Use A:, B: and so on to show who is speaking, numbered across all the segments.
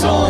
A: song.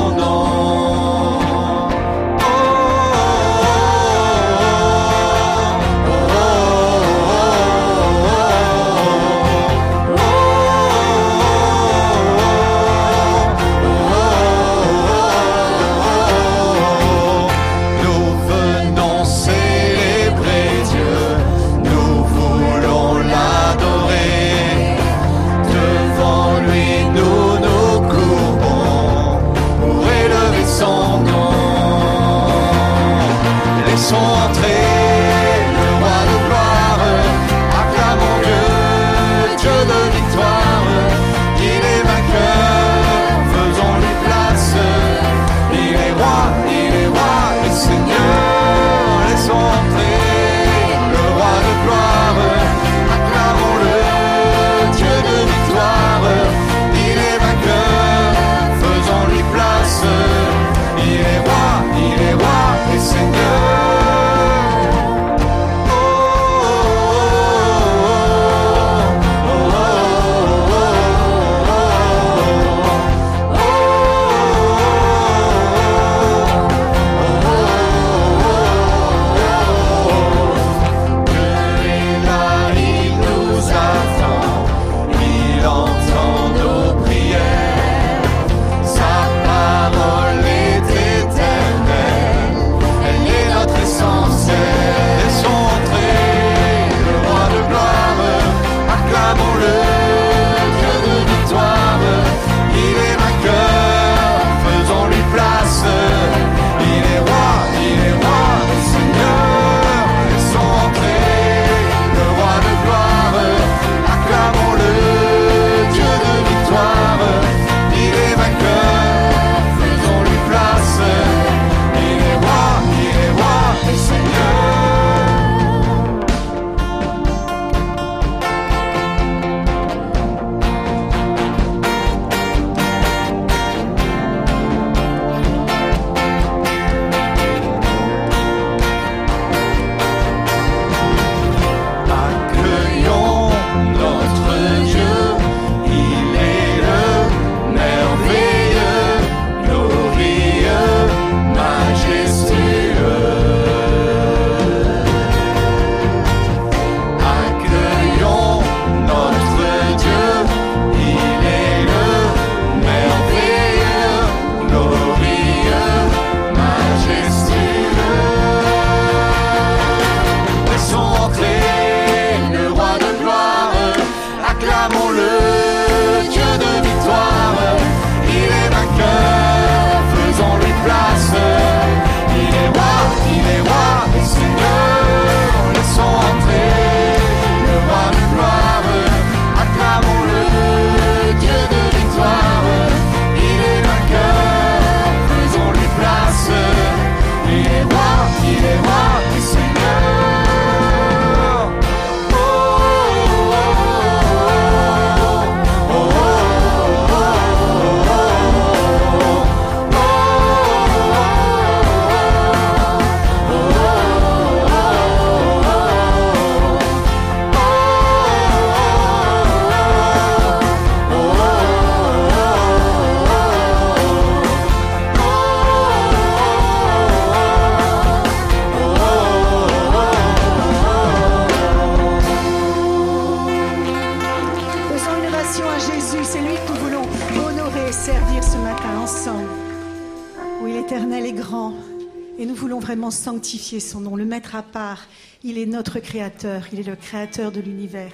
A: sanctifier son nom, le mettre à part. Il est notre Créateur, il est le Créateur de l'univers.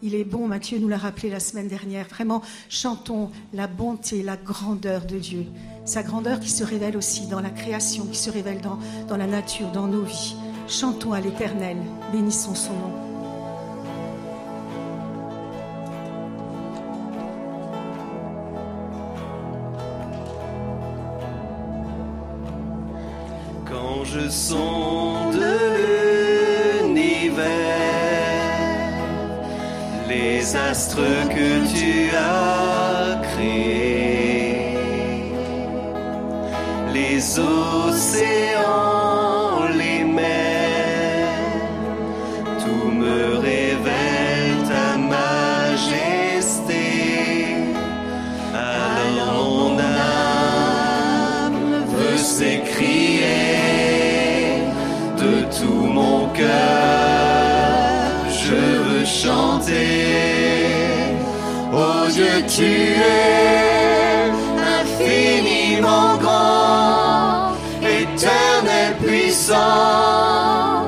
A: Il est bon, Matthieu nous l'a rappelé la semaine dernière. Vraiment, chantons la bonté, la grandeur de Dieu. Sa grandeur qui se révèle aussi dans la création, qui se révèle dans, dans la nature, dans nos vies. Chantons à l'Éternel, bénissons son nom.
B: sont l'univers, les astres que tu as créés, les océans.
A: Tu es infiniment grand, éternel puissant,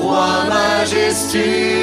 A: roi majestueux.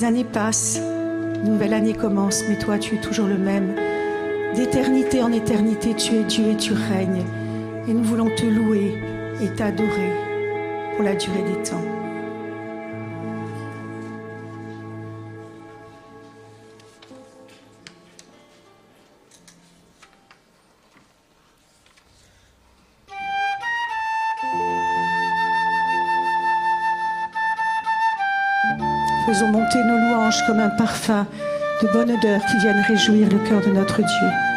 C: Les années passent, nouvelle année commence, mais toi, tu es toujours le même. D'éternité en éternité, tu es Dieu et tu règnes. Et nous voulons te louer et t'adorer pour la durée des temps. Nos louanges comme un parfum de bonne odeur qui viennent réjouir le cœur de notre Dieu.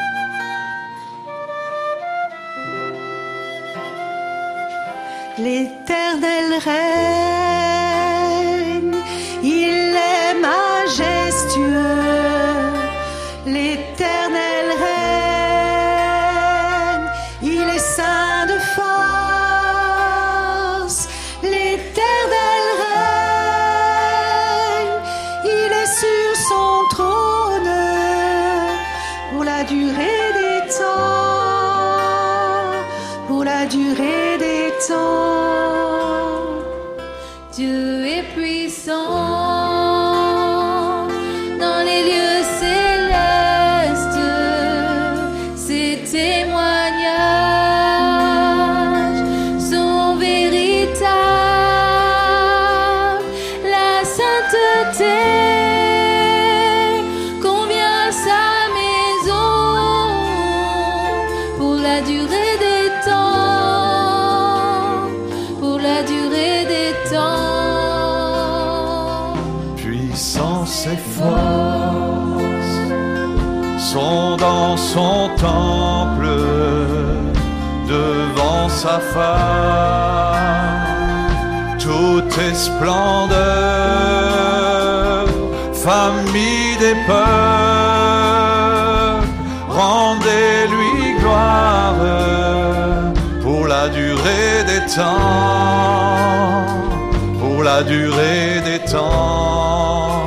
C: Durée des temps.
D: Dieu
A: femme, tout est splendeur, famille des peuples, rendez-lui gloire pour la durée des temps, pour la durée des temps,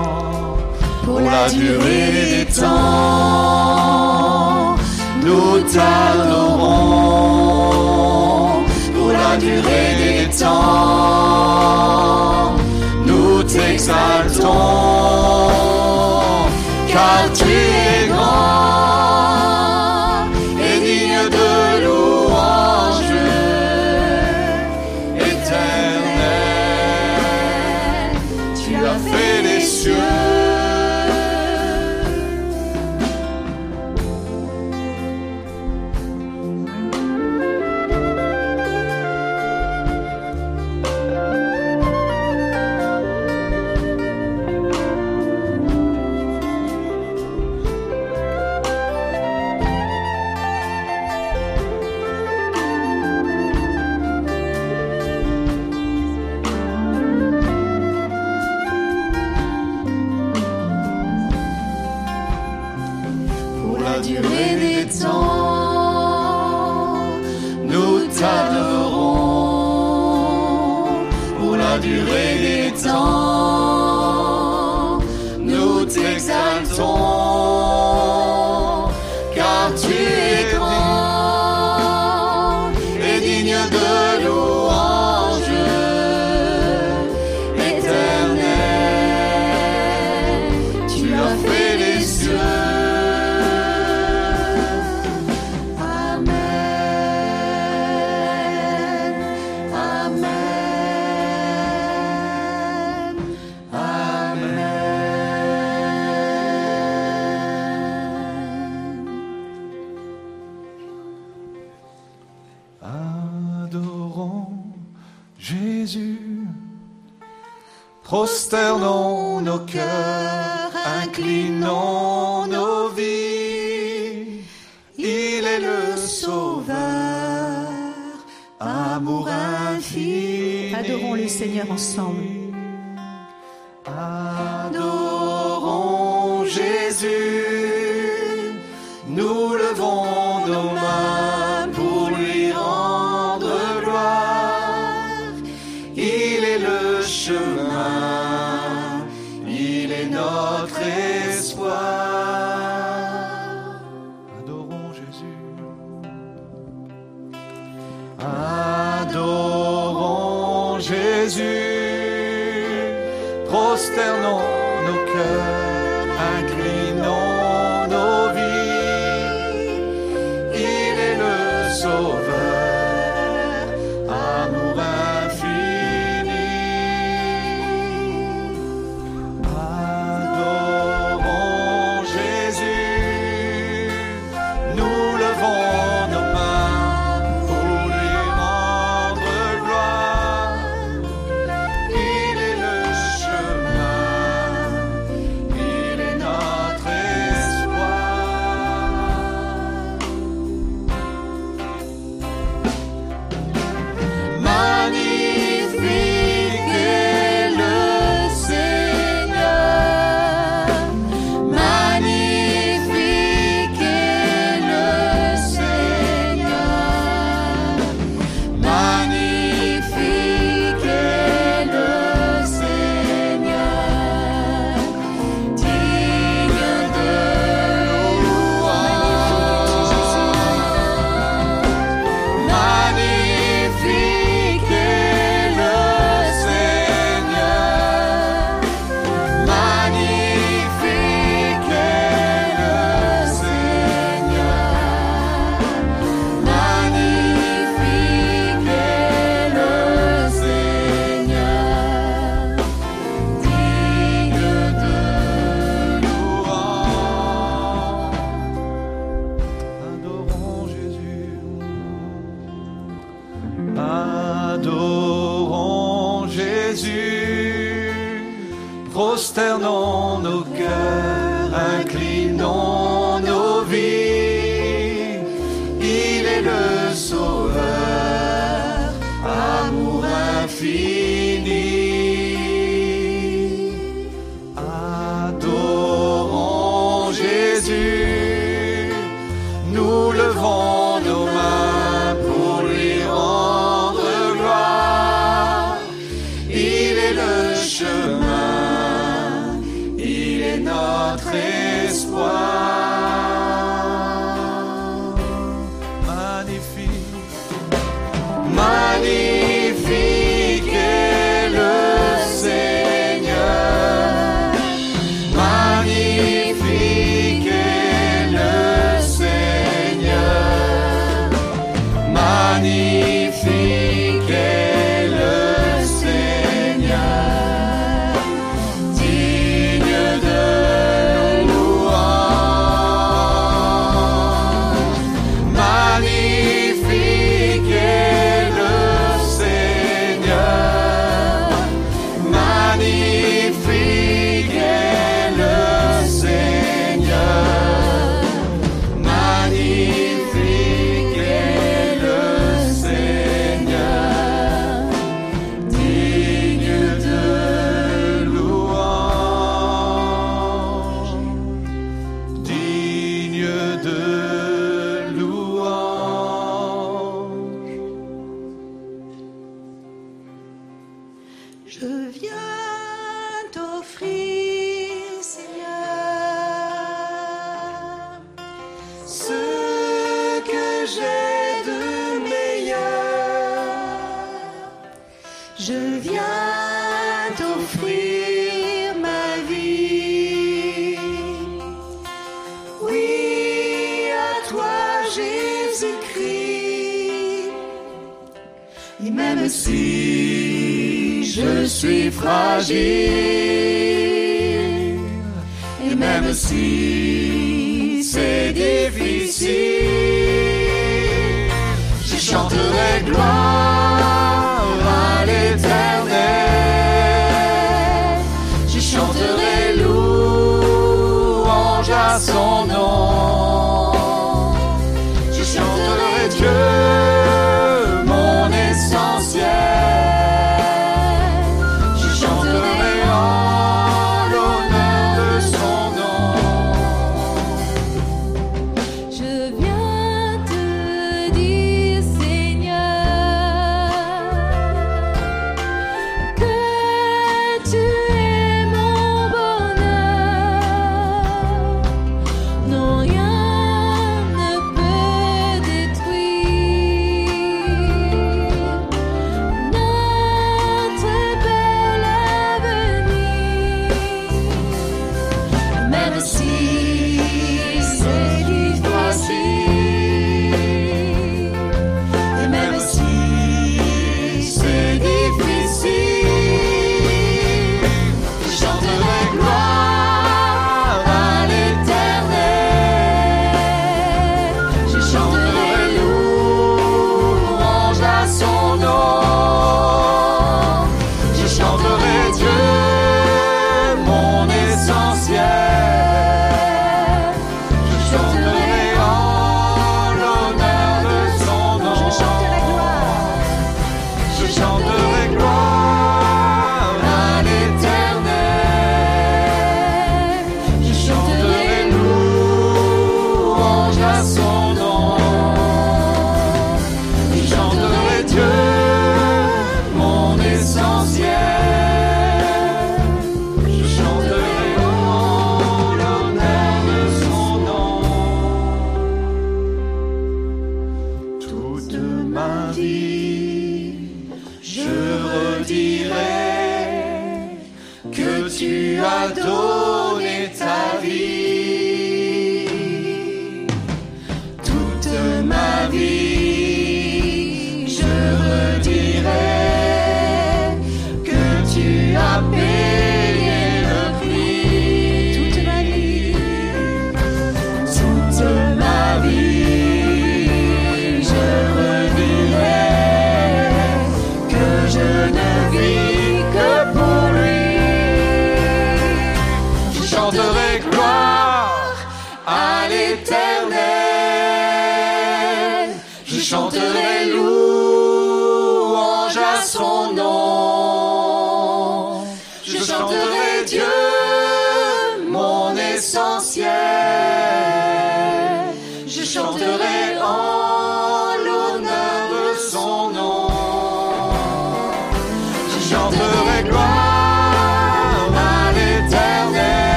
A: pour la durée des temps, nous t'adorons, la durée des temps, nous t'exaltons, car tu es grand Jésus. Prosternons nos cœurs, inclinons nos vies. Il est le Sauveur, amour infini.
C: Adorons le Seigneur ensemble.
A: Adorons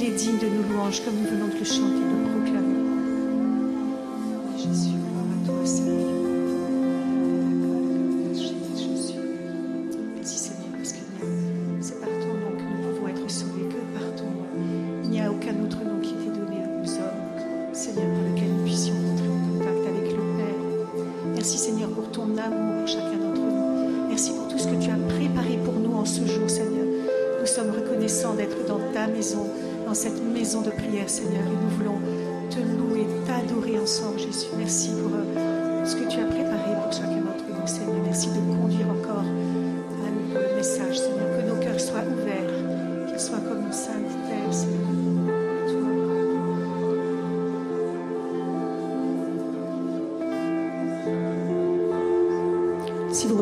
A: Il est digne de nos
C: louanges, comme nous venons de le chanter, de le proclamer. Jésus, gloire à toi, Seigneur.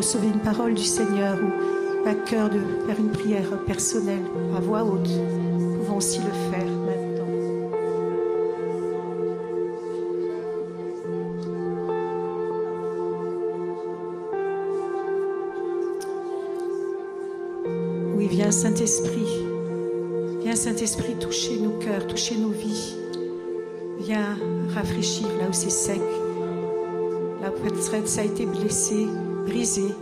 C: Recevez une parole du Seigneur ou à cœur de faire une prière personnelle à voix haute, nous pouvons aussi le faire maintenant. Oui, viens Saint-Esprit. Viens Saint-Esprit toucher nos cœurs, toucher nos vies. Viens rafraîchir là où c'est sec, là où peut-être a été blessé, brisé.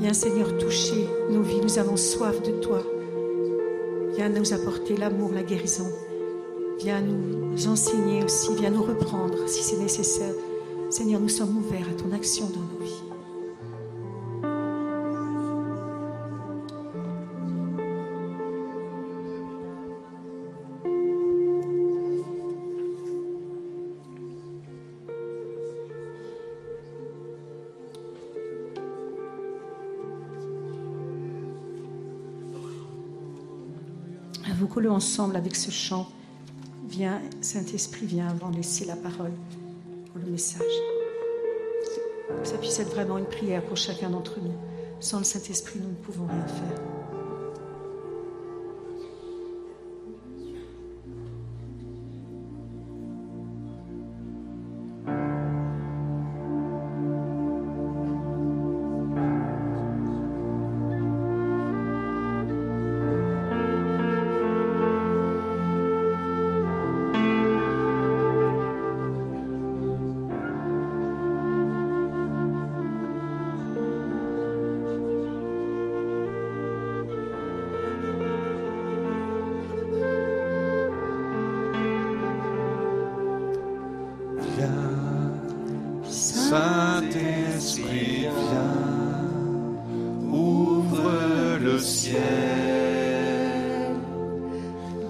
C: Viens Seigneur toucher nos vies. Nous avons soif de toi. Viens nous apporter l'amour, la guérison. Viens nous enseigner aussi. Viens nous reprendre si c'est nécessaire. Seigneur, nous sommes ouverts à ton action dans ensemble avec ce chant. Viens, Saint-Esprit, viens avant de laisser la parole pour le message. Ça puisse être vraiment une prière pour chacun d'entre nous. Sans le Saint-Esprit, nous ne pouvons rien faire.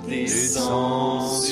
A: Descends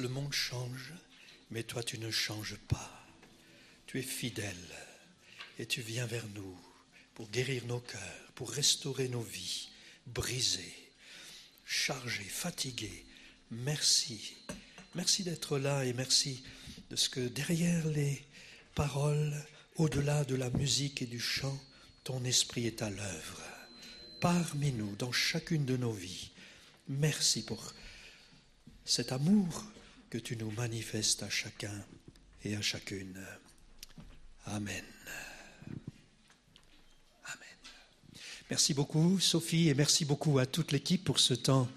A: le
E: monde change, mais toi tu ne changes pas. Tu es fidèle et tu viens vers nous pour guérir nos cœurs, pour restaurer nos vies, brisées, chargées, fatiguées. Merci. Merci d'être là et merci de ce que derrière les paroles, au-delà de la musique et du chant, ton esprit est à l'œuvre. Parmi nous, dans chacune de nos vies. Merci pour cet amour que tu nous manifestes à chacun et à chacune. Amen. Amen. Merci beaucoup, Sophie, et merci beaucoup à toute l'équipe pour ce temps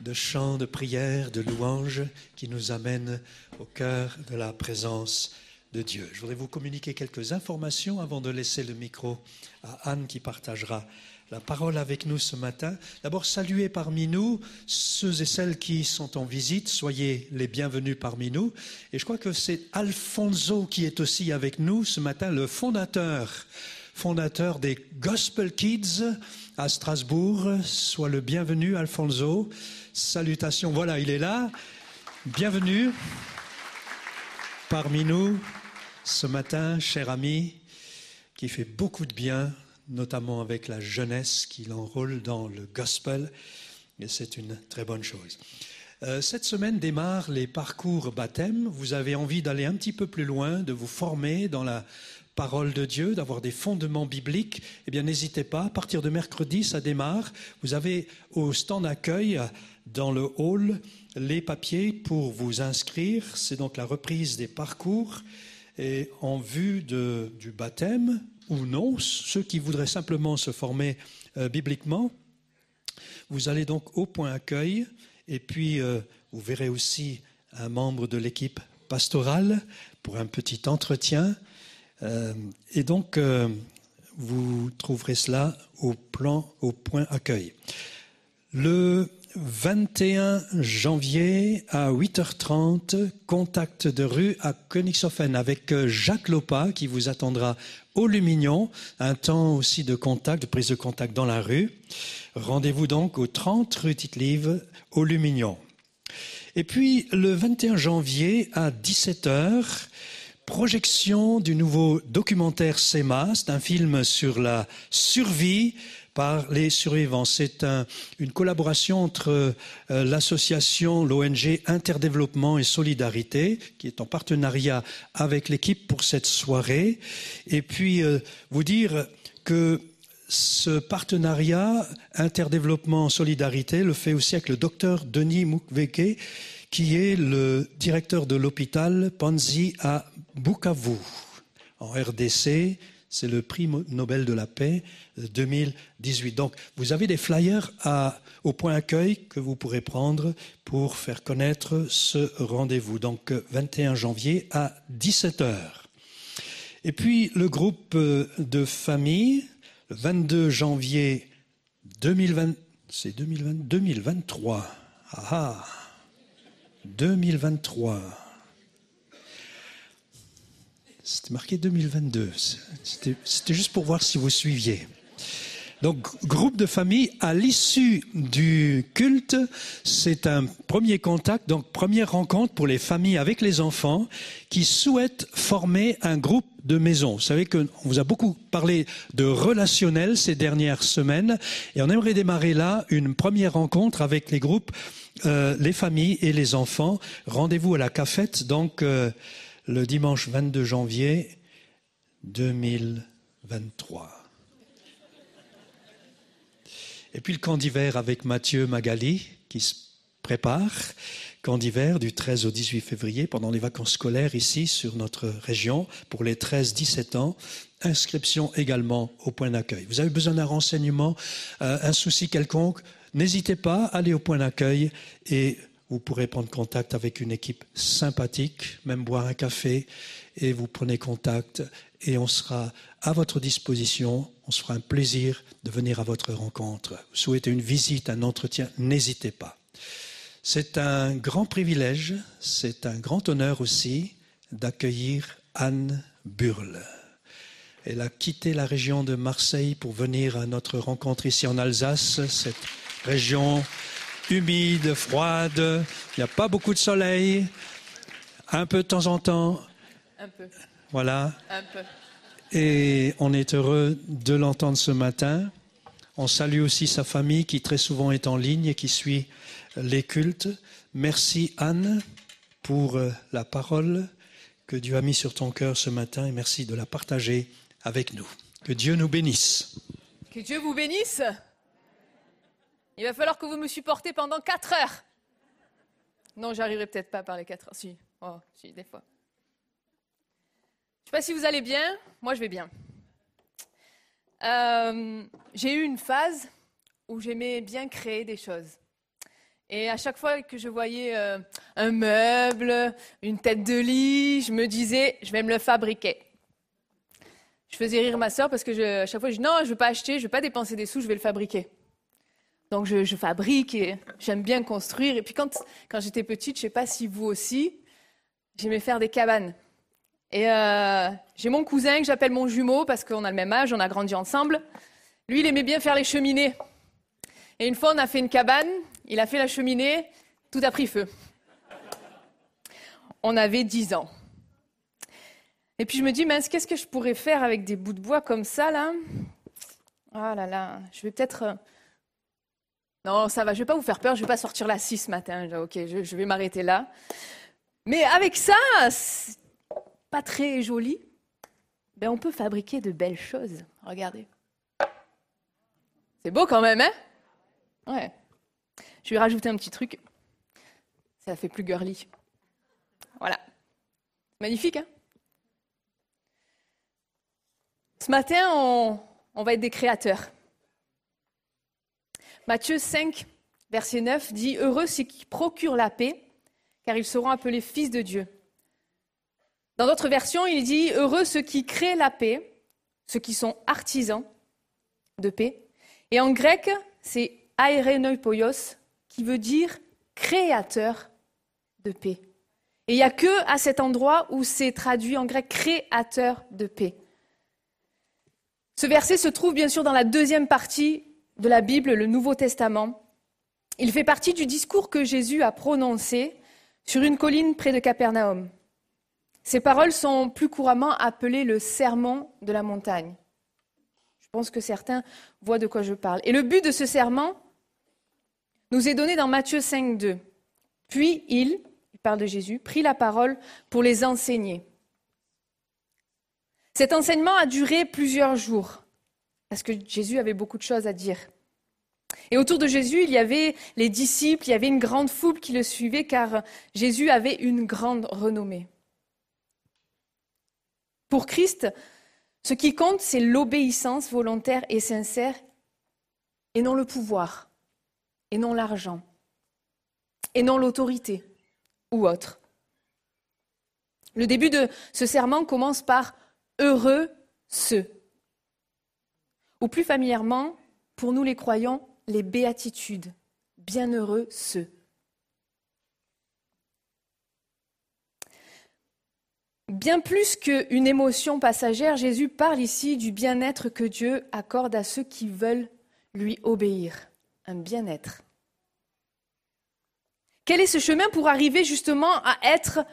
E: de chants, de prières, de louanges qui nous amènent au cœur de la présence de Dieu. Je voudrais vous communiquer quelques informations avant de laisser le micro à Anne qui partagera la parole avec nous ce matin. D'abord, saluer parmi nous ceux et celles qui sont en visite. Soyez les bienvenus parmi nous. Et je crois que c'est Alfonso qui est aussi avec nous ce matin, le fondateur, fondateur des Gospel Kids à Strasbourg. Sois le bienvenu, Alfonso. Salutations. Voilà, il est là. Bienvenue parmi nous ce matin, cher ami, qui fait beaucoup de bien notamment avec la jeunesse qui l'enrôle dans le gospel, et c'est une très bonne chose. Euh, cette semaine démarre les parcours baptême. Vous avez envie d'aller un petit peu plus loin, de vous former dans la parole de Dieu, d'avoir des fondements bibliques, eh bien n'hésitez pas. À partir de mercredi, ça démarre. Vous avez au stand d'accueil dans le hall les papiers pour vous inscrire. C'est donc la reprise des parcours et en vue du baptême ou non, ceux qui voudraient simplement se former euh, bibliquement, vous allez donc au point accueil et puis euh, vous verrez aussi un membre de l'équipe pastorale pour un petit entretien. Euh, et donc, vous trouverez cela au plan, au point accueil. Le 21 janvier à 8h30, contact de rue à Königshofen avec Jacques Lopa qui vous attendra au Lumignon, un temps aussi de contact, de prise de contact dans la rue. Rendez-vous donc au 30 rue Tite-Live au Lumignon. Et puis le 21 janvier à 17h, projection du nouveau documentaire SEMA, c'est un film sur la survie par les survivants. C'est une collaboration entre euh, l'association, l'ONG Interdéveloppement et Solidarité, qui est en partenariat avec l'équipe pour cette soirée. Et puis, euh, vous dire que ce partenariat Interdéveloppement Solidarité le fait aussi avec le docteur Denis Mukwege, qui est le directeur de l'hôpital Panzi à Bukavu, en RDC. C'est le prix Nobel de la paix 2018. Donc, vous avez des flyers au point accueil que vous pourrez prendre pour faire connaître ce rendez-vous. Donc, 21 janvier à 17h. Et puis, le groupe de famille, le 22 janvier 2020, c'est 2020, 2023. Ah, 2023. C'était marqué 2022. C'était juste pour voir si vous suiviez. Donc, groupe de famille, à l'issue du culte, c'est un premier contact, donc première rencontre pour les familles avec les enfants qui souhaitent former un groupe de maison. Vous savez qu'on vous a beaucoup parlé de relationnel ces dernières semaines et on aimerait démarrer là une première rencontre avec les groupes, euh, les familles et les enfants. Rendez-vous à la cafette, donc euh, le dimanche 22 janvier 2023. Et puis le camp d'hiver avec Mathieu Magali qui se prépare. Camp d'hiver du 13 au 18 février pendant les vacances scolaires ici sur notre région pour les 13-17 ans. Inscription également au point d'accueil. Vous avez besoin d'un renseignement, euh, un souci quelconque, n'hésitez pas, allez au point d'accueil et vous pourrez prendre contact avec une équipe sympathique, même boire un café, et vous prenez contact et on sera à votre disposition. On se fera un plaisir de venir à votre rencontre. Vous souhaitez une visite, un entretien, n'hésitez pas. C'est un grand privilège, c'est un grand honneur aussi d'accueillir Anne Burle. Elle a quitté la région de Marseille pour venir à notre rencontre ici en Alsace, cette région humide, froide, il n'y a pas beaucoup de soleil, un peu de temps en temps.
F: Un peu.
E: Voilà.
F: Un peu.
E: Et on est heureux de l'entendre ce matin. On salue aussi sa famille qui très souvent est en ligne et qui suit les cultes. Merci Anne pour euh, la parole que Dieu a mis sur ton cœur ce matin et merci de la partager avec nous. Que Dieu nous bénisse.
F: Que Dieu vous bénisse. Il va falloir que vous me supportez pendant 4 heures. Non, j'arriverai peut-être pas par les 4 heures. Si, oh, si, des fois. Je ne sais pas si vous allez bien. Moi, je vais bien. Euh, j'ai eu une phase où j'aimais bien créer des choses. Et à chaque fois que je voyais euh, un meuble, une tête de lit, je me disais, je vais me le fabriquer. Je faisais rire ma soeur parce que je- à chaque fois, je dis non, je ne veux pas acheter, je ne veux pas dépenser des sous, je vais le fabriquer. Donc je, fabrique et j'aime bien construire. Et puis quand, quand j'étais petite, je ne sais pas si vous aussi, j'aimais faire des cabanes. Et euh, j'ai mon cousin que j'appelle mon jumeau parce qu'on a le même âge, on a grandi ensemble. Lui, il aimait bien faire les cheminées. Et une fois, on a fait une cabane, il a fait la cheminée, tout a pris feu. On avait 10 ans. Et puis je me dis, mince, qu'est-ce que je pourrais faire avec des bouts de bois comme ça, là? Ah là là, je vais peut-être... Non, ça va, je vais pas vous faire peur, je vais pas sortir la scie ce matin. Ok, je, vais m'arrêter là. Mais avec ça, pas très joli. Ben, on peut fabriquer de belles choses. Regardez. C'est beau quand même, hein? Ouais. Je vais rajouter un petit truc. Ça fait plus girly. Voilà. Magnifique, hein? Ce matin, on va être des créateurs. Matthieu 5, verset 9 dit Heureux ceux qui procurent la paix, car ils seront appelés fils de Dieu. Dans d'autres versions, il dit Heureux ceux qui créent la paix, ceux qui sont artisans de paix. Et en grec, c'est aérenopoios, qui veut dire créateur de paix. Et il n'y a que à cet endroit où c'est traduit en grec créateur de paix. Ce verset se trouve bien sûr dans la deuxième partie de la Bible, le Nouveau Testament. Il fait partie du discours que Jésus a prononcé sur une colline près de Capernaum. Ces paroles sont plus couramment appelées le sermon de la montagne. Je pense que certains voient de quoi je parle. Et le but de ce serment nous est donné dans Matthieu 5, 2. Puis il, il parle de Jésus, prit la parole pour les enseigner. Cet enseignement a duré plusieurs jours, parce que Jésus avait beaucoup de choses à dire. Et autour de Jésus, il y avait les disciples, il y avait une grande foule qui le suivait, car Jésus avait une grande renommée. Pour Christ, ce qui compte, c'est l'obéissance volontaire et sincère, et non le pouvoir, et non l'argent, et non l'autorité ou autre. Le début de ce serment commence par Heureux ceux, ou plus familièrement, pour nous les croyants, les béatitudes. Bienheureux ceux. Bien plus qu'une émotion passagère, Jésus parle ici du bien-être que Dieu accorde à ceux qui veulent lui obéir. Un bien-être. Quel est ce chemin pour arriver justement à être,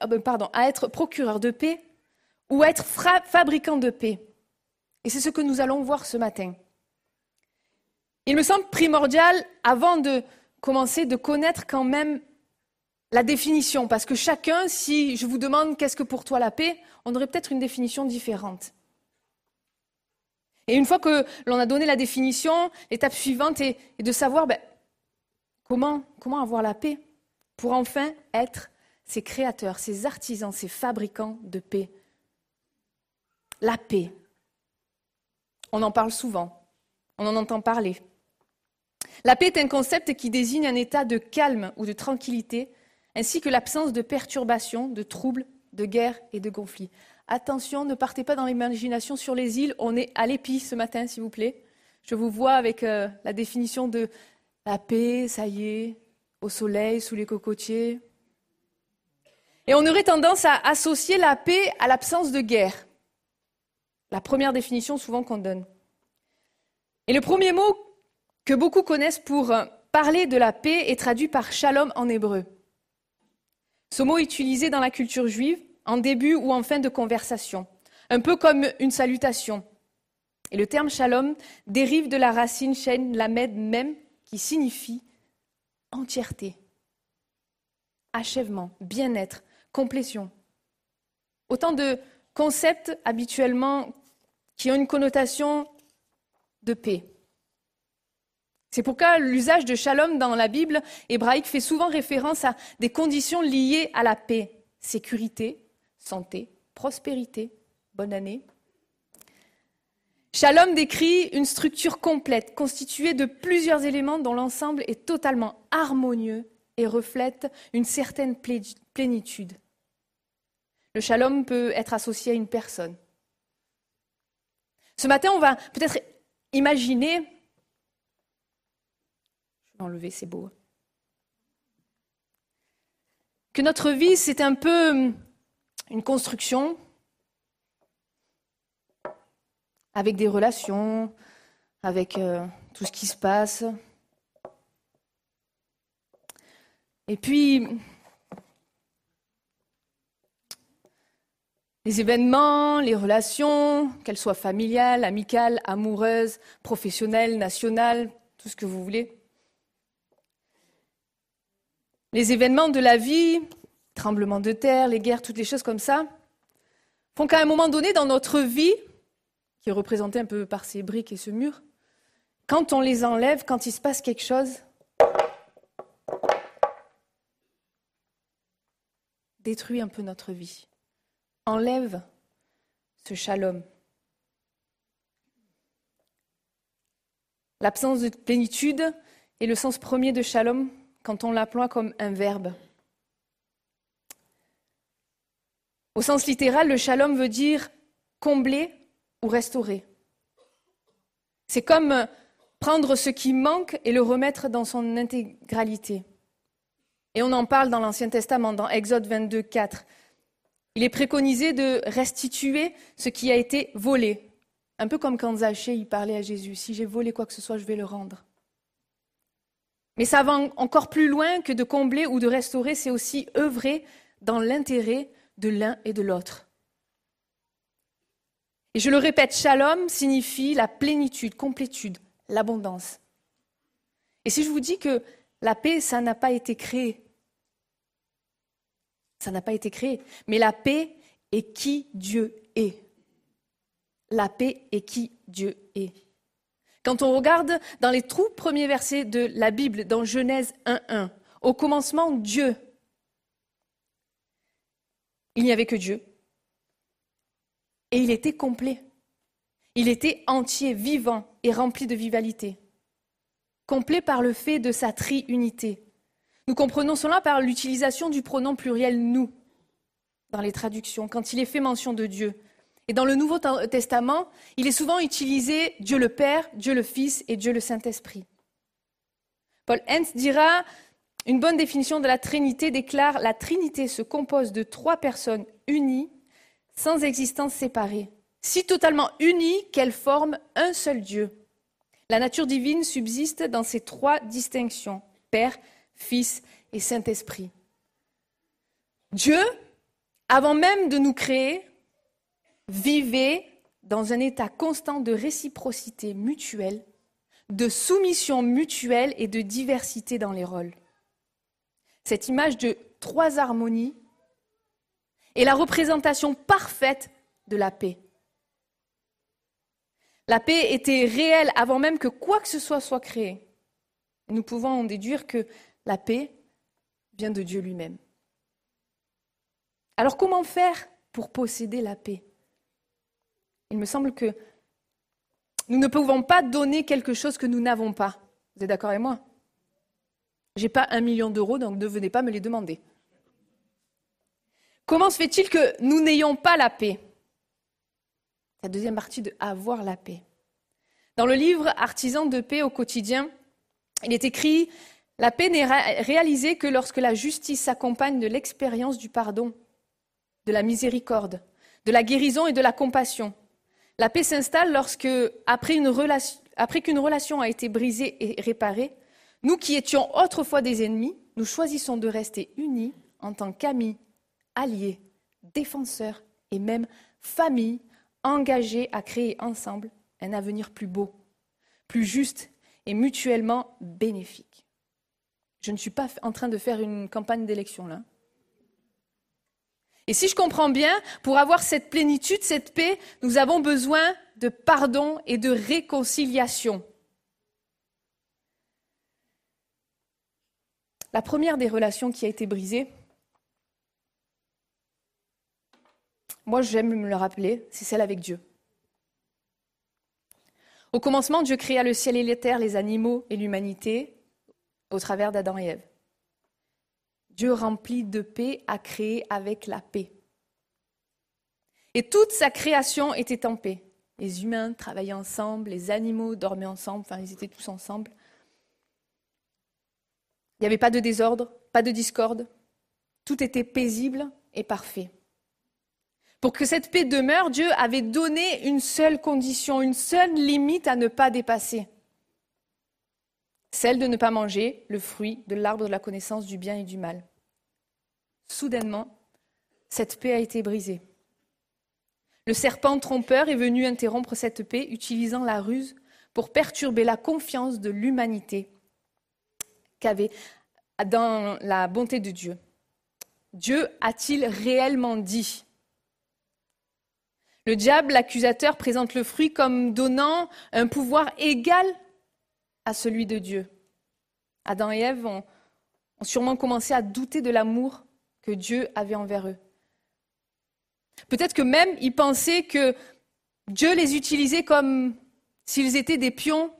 F: ah ben, à être procureur de paix ou être fra- fabricant de paix? Et c'est ce que nous allons voir ce matin. Il me semble primordial, avant de commencer, de connaître quand même la définition, parce que chacun, si je vous demande qu'est-ce que pour toi la paix, on aurait peut-être une définition différente. Et une fois que l'on a donné la définition, l'étape suivante est, de savoir ben, comment avoir la paix pour enfin être ces créateurs, ces artisans, ces fabricants de paix. La paix. On en parle souvent, on en entend parler. La paix est un concept qui désigne un état de calme ou de tranquillité, ainsi que l'absence de perturbations, de troubles, de guerres et de conflits. Attention, ne partez pas dans l'imagination sur les îles. On est à l'épi ce matin, s'il vous plaît. Je vous vois avec euh, la définition de la paix, ça y est, au soleil, sous les cocotiers. Et on aurait tendance à associer la paix à l'absence de guerre. La première définition souvent qu'on donne. Et le premier mot que beaucoup connaissent pour euh, parler de la paix est traduit par shalom en hébreu. Ce mot utilisé dans la culture juive en début ou en fin de conversation, un peu comme une salutation. Et le terme shalom dérive de la racine shen lamed même, qui signifie entièreté, achèvement, bien-être, complétion. Autant de concepts habituellement qui ont une connotation de paix. C'est pourquoi l'usage de shalom dans la Bible hébraïque fait souvent référence à des conditions liées à la paix, sécurité, santé, prospérité, bonne année. Shalom décrit une structure complète, constituée de plusieurs éléments dont l'ensemble est totalement harmonieux et reflète une certaine plé- plénitude. Le shalom peut être associé à une personne. Ce matin, on va peut-être imaginer. Je vais enlever, c'est beau. Que notre vie, c'est un peu une construction avec des relations, avec euh, tout ce qui se passe. Et puis, les événements, les relations, qu'elles soient familiales, amicales, amoureuses, professionnelles, nationales, tout ce que vous voulez. Les événements de la vie, tremblements de terre, les guerres, toutes les choses comme ça, font qu'à un moment donné dans notre vie, qui est représentée un peu par ces briques et ce mur, quand on les enlève, quand il se passe quelque chose, détruit un peu notre vie, enlève ce shalom. L'absence de plénitude est le sens premier de shalom quand on l'emploie comme un verbe. Au sens littéral, le shalom veut dire combler ou restaurer. C'est comme prendre ce qui manque et le remettre dans son intégralité. Et on en parle dans l'Ancien Testament, dans Exode 22, 4. Il est préconisé de restituer ce qui a été volé. Un peu comme quand Zachée il parlait à Jésus. Si j'ai volé quoi que ce soit, je vais le rendre. Mais ça va encore plus loin que de combler ou de restaurer, c'est aussi œuvrer dans l'intérêt de l'un et de l'autre. Et je le répète, shalom signifie la plénitude, complétude, l'abondance. Et si je vous dis que la paix, ça n'a pas été créé, ça n'a pas été créé, mais la paix est qui Dieu est. La paix est qui Dieu est. Quand on regarde dans les tout premiers versets de la Bible, dans Genèse 1.1, au commencement, Dieu, il n'y avait que Dieu. Et il était complet. Il était entier, vivant et rempli de vivalité. Complet par le fait de sa triunité. Nous comprenons cela par l'utilisation du pronom pluriel nous dans les traductions, quand il est fait mention de Dieu. Et dans le Nouveau Testament, il est souvent utilisé Dieu le Père, Dieu le Fils et Dieu le Saint-Esprit. Paul Hentz dira une bonne définition de la Trinité déclare la Trinité se compose de trois personnes unies, sans existence séparée, si totalement unies qu'elles forment un seul Dieu. La nature divine subsiste dans ces trois distinctions Père, Fils et Saint-Esprit. Dieu, avant même de nous créer, vivait dans un état constant de réciprocité mutuelle, de soumission mutuelle et de diversité dans les rôles. Cette image de trois harmonies est la représentation parfaite de la paix. La paix était réelle avant même que quoi que ce soit soit créé. Nous pouvons en déduire que la paix vient de Dieu lui-même. Alors comment faire pour posséder la paix? Il me semble que nous ne pouvons pas donner quelque chose que nous n'avons pas. Vous êtes d'accord avec moi? J'ai pas un million d'euros, donc ne venez pas me les demander. Comment se fait-il que nous n'ayons pas la paix? La deuxième partie de avoir la paix. Dans le livre Artisan de paix au quotidien, il est écrit La paix n'est réalisée que lorsque la justice s'accompagne de l'expérience du pardon, de la miséricorde, de la guérison et de la compassion. La paix s'installe lorsque, après, qu'une relation a été brisée et réparée, nous qui étions autrefois des ennemis, nous choisissons de rester unis en tant qu'amis, alliés, défenseurs et même famille, engagés à créer ensemble un avenir plus beau, plus juste et mutuellement bénéfique. Je ne suis pas en train de faire une campagne d'élection là. Et si je comprends bien, pour avoir cette plénitude, cette paix, nous avons besoin de pardon et de réconciliation. La première des relations qui a été brisée, moi j'aime me le rappeler, c'est celle avec Dieu. Au commencement, Dieu créa le ciel et les terres, les animaux et l'humanité au travers d'Adam et Ève. Dieu rempli de paix a créé avec la paix. Et toute sa création était en paix. Les humains travaillaient ensemble, les animaux dormaient ensemble, enfin ils étaient tous ensemble. Il n'y avait pas de désordre, pas de discorde. Tout était paisible et parfait. Pour que cette paix demeure, Dieu avait donné une seule condition, une seule limite à ne pas dépasser. Celle de ne pas manger le fruit de l'arbre de la connaissance du bien et du mal. Soudainement, cette paix a été brisée. Le serpent trompeur est venu interrompre cette paix, utilisant la ruse pour perturber la confiance de l'humanité qu'avait dans la bonté de Dieu. Dieu a-t-il réellement dit? Le diable, l'accusateur, présente le fruit comme donnant un pouvoir égal à celui de Dieu. Adam et Ève ont, sûrement commencé à douter de l'amour que Dieu avait envers eux. Peut-être que même ils pensaient que Dieu les utilisait comme s'ils étaient des pions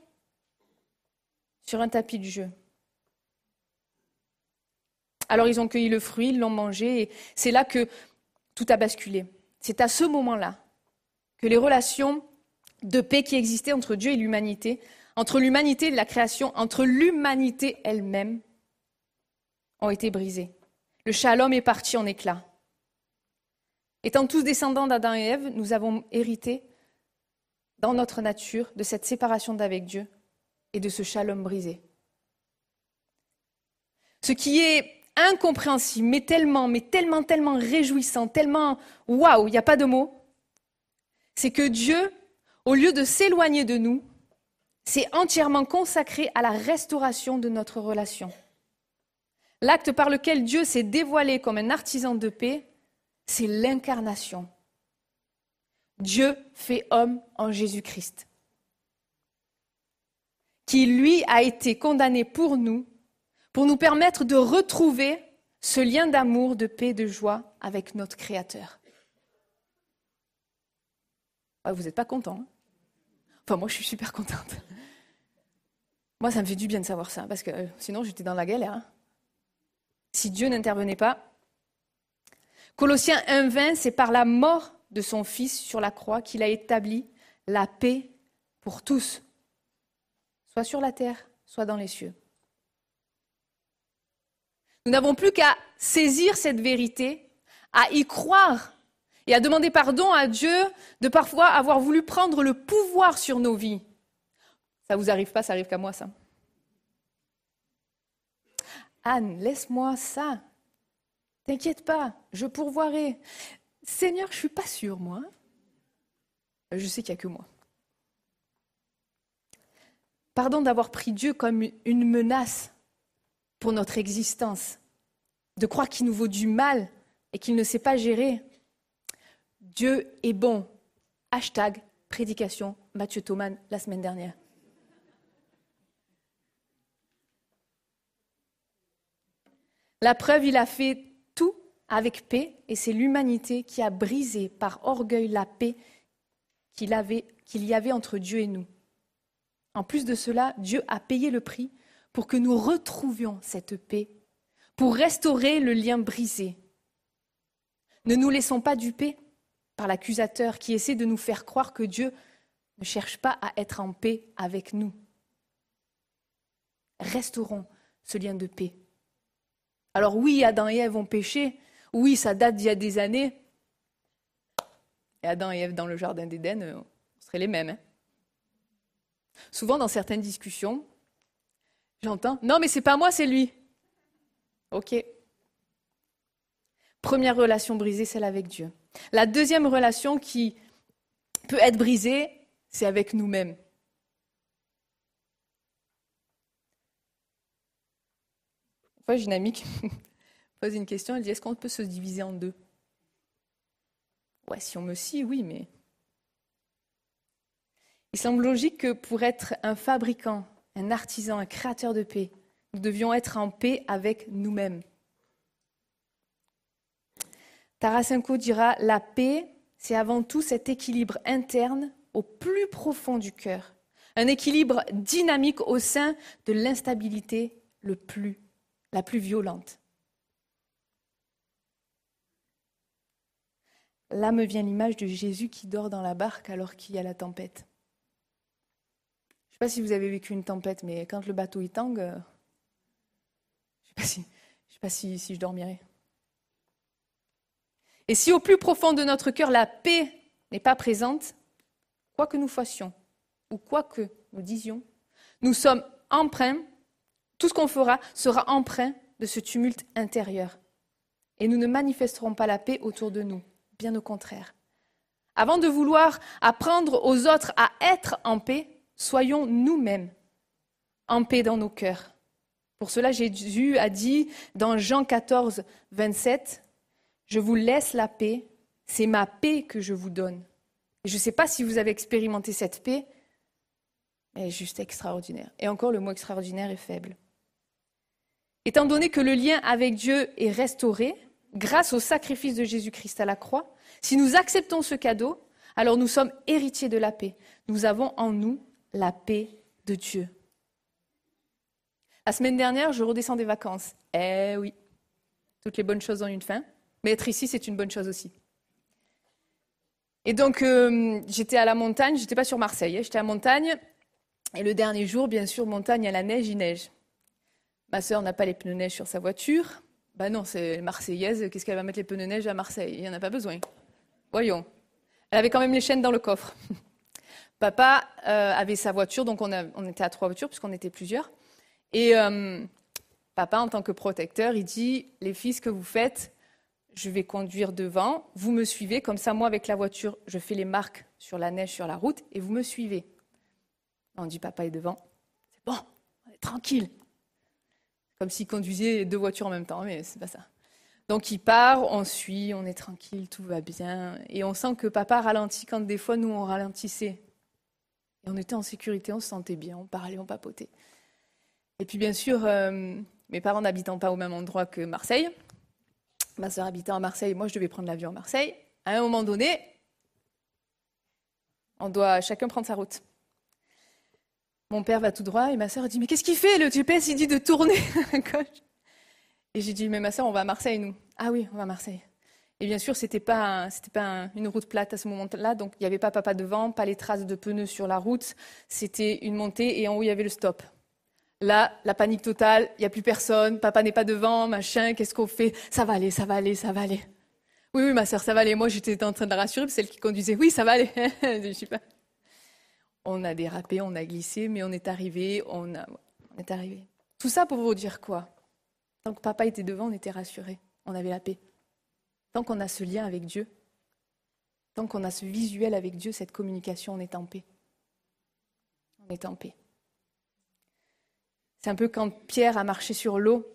F: sur un tapis de jeu. Alors ils ont cueilli le fruit, ils l'ont mangé, et c'est là que tout a basculé. C'est à ce moment-là que les relations de paix qui existaient entre Dieu et l'humanité, entre l'humanité et la création, entre l'humanité elle-même, ont été brisées. Le shalom est parti en éclats. Étant tous descendants d'Adam et Ève, nous avons hérité dans notre nature de cette séparation d'avec Dieu et de ce shalom brisé. Ce qui est incompréhensible, mais tellement, mais tellement, tellement réjouissant, tellement waouh, il n'y a pas de mots, c'est que Dieu, au lieu de s'éloigner de nous, s'est entièrement consacré à la restauration de notre relation. L'acte par lequel Dieu s'est dévoilé comme un artisan de paix, c'est l'incarnation. Dieu fait homme en Jésus-Christ, qui lui a été condamné pour nous pour nous permettre de retrouver ce lien d'amour, de paix, de joie avec notre Créateur. Vous n'êtes pas content hein? Enfin, moi, je suis super contente. Moi, ça me fait du bien de savoir ça, parce que euh, sinon, j'étais dans la galère. Hein. si Dieu n'intervenait pas. Colossiens 1.20, c'est par la mort de son Fils sur la croix qu'il a établi la paix pour tous, soit sur la terre, soit dans les cieux. Nous n'avons plus qu'à saisir cette vérité, à y croire et à demander pardon à Dieu de parfois avoir voulu prendre le pouvoir sur nos vies. Ça vous arrive pas, ça arrive qu'à moi ça. Anne, laisse-moi ça. T'inquiète pas, je pourvoirai. Seigneur, je suis pas sûre, moi. Je sais qu'il n'y a que moi. Pardon d'avoir pris Dieu comme une menace pour notre existence, de croire qu'il nous vaut du mal et qu'il ne sait pas gérer. Dieu est bon. Hashtag prédication Mathieu Thoman la semaine dernière. La preuve, il a fait tout avec paix et c'est l'humanité qui a brisé par orgueil la paix qu'il y avait entre Dieu et nous. En plus de cela, Dieu a payé le prix pour que nous retrouvions cette paix, pour restaurer le lien brisé. Ne nous laissons pas duper par l'accusateur qui essaie de nous faire croire que Dieu ne cherche pas à être en paix avec nous. Restaurons ce lien de paix. Alors oui, Adam et Ève ont péché, oui, ça date d'il y a des années. Et Adam et Ève dans le jardin d'Éden, euh, on serait les mêmes. Hein. Souvent dans certaines discussions, J'entends. Non, mais c'est pas moi, c'est lui. Ok. Première relation brisée, celle avec Dieu. La deuxième relation qui peut être brisée, c'est avec nous-mêmes. Une j'ai pose une question. Elle dit Est-ce qu'on peut se diviser en deux? Ouais, si on me scie, oui, mais. Il semble logique que pour être un fabricant un artisan, un créateur de paix. Nous devions être en paix avec nous-mêmes. Tarasenko dira La paix, c'est avant tout cet équilibre interne au plus profond du cœur, un équilibre dynamique au sein de l'instabilité le plus, la plus violente. Là me vient l'image de Jésus qui dort dans la barque alors qu'il y a la tempête. Je ne sais pas si vous avez vécu une tempête, mais quand le bateau y tangue, euh, je ne sais pas, si, je, dormirai. Et si au plus profond de notre cœur la paix n'est pas présente, quoi que nous fassions ou quoi que nous disions, nous sommes empreints, tout ce qu'on fera sera empreint de ce tumulte intérieur. Et nous ne manifesterons pas la paix autour de nous, bien au contraire. Avant de vouloir apprendre aux autres à être en paix, soyons nous-mêmes en paix dans nos cœurs. Pour cela, Jésus a dit dans Jean 14, 27, Je vous laisse la paix, c'est ma paix que je vous donne. Et je ne sais pas si vous avez expérimenté cette paix, mais juste extraordinaire. Et encore, le mot extraordinaire est faible. Étant donné que le lien avec Dieu est restauré grâce au sacrifice de Jésus-Christ à la croix, si nous acceptons ce cadeau, alors nous sommes héritiers de la paix. Nous avons en nous la paix de Dieu. La semaine dernière, je redescends des vacances. Eh oui, toutes les bonnes choses ont une fin, mais être ici, c'est une bonne chose aussi. Et donc, euh, j'étais à la montagne, j'étais pas sur Marseille, hein, j'étais à la montagne, et le dernier jour, bien sûr, montagne à la neige, il neige. Ma sœur n'a pas les pneus neige sur sa voiture. Ben non, c'est marseillaise, qu'est-ce qu'elle va mettre les pneus neige à Marseille? Il n'y en a pas besoin. Voyons. Elle avait quand même les chaînes dans le coffre. Papa euh, avait sa voiture, donc on, était à trois voitures puisqu'on était plusieurs. Et euh, papa, en tant que protecteur, il dit, les filles, ce que vous faites, je vais conduire devant, vous me suivez, comme ça, moi, avec la voiture, je fais les marques sur la neige, sur la route, et vous me suivez. On dit, papa est devant. C'est bon, on est tranquille. Comme s'il conduisait deux voitures en même temps, mais c'est pas ça. Donc il part, on suit, on est tranquille, tout va bien. Et on sent que papa ralentit quand des fois nous on ralentissait. Et on était en sécurité, on se sentait bien, on parlait, on papotait. Et puis bien sûr, euh, mes parents n'habitant pas au même endroit que Marseille, ma soeur habitant à Marseille, moi je devais prendre l'avion à Marseille. À un moment donné, on doit chacun prendre sa route. Mon père va tout droit et ma soeur dit Mais qu'est-ce qu'il fait Le GPS, il dit de tourner à gauche. Et j'ai dit Mais ma soeur, on va à Marseille, nous. Ah oui, on va à Marseille. Et bien sûr, ce n'était pas, pas une route plate à ce moment-là, donc il n'y avait pas papa devant, pas les traces de pneus sur la route. C'était une montée et en haut, il y avait le stop. Là, la panique totale, il n'y a plus personne, papa n'est pas devant, machin, qu'est-ce qu'on fait? Ça va aller, ça va aller, ça va aller. Oui, oui, ma soeur, ça va aller. Moi, j'étais en train de la rassurer, celle qui conduisait, oui, ça va aller. je sais pas. On a dérapé, on a glissé, mais on est arrivé, on, est arrivé. Tout ça pour vous dire quoi? Tant que papa était devant, on était rassurés, on avait la paix. Tant qu'on a ce lien avec Dieu, tant qu'on a ce visuel avec Dieu, cette communication, on est en paix. On est en paix. C'est un peu quand Pierre a marché sur l'eau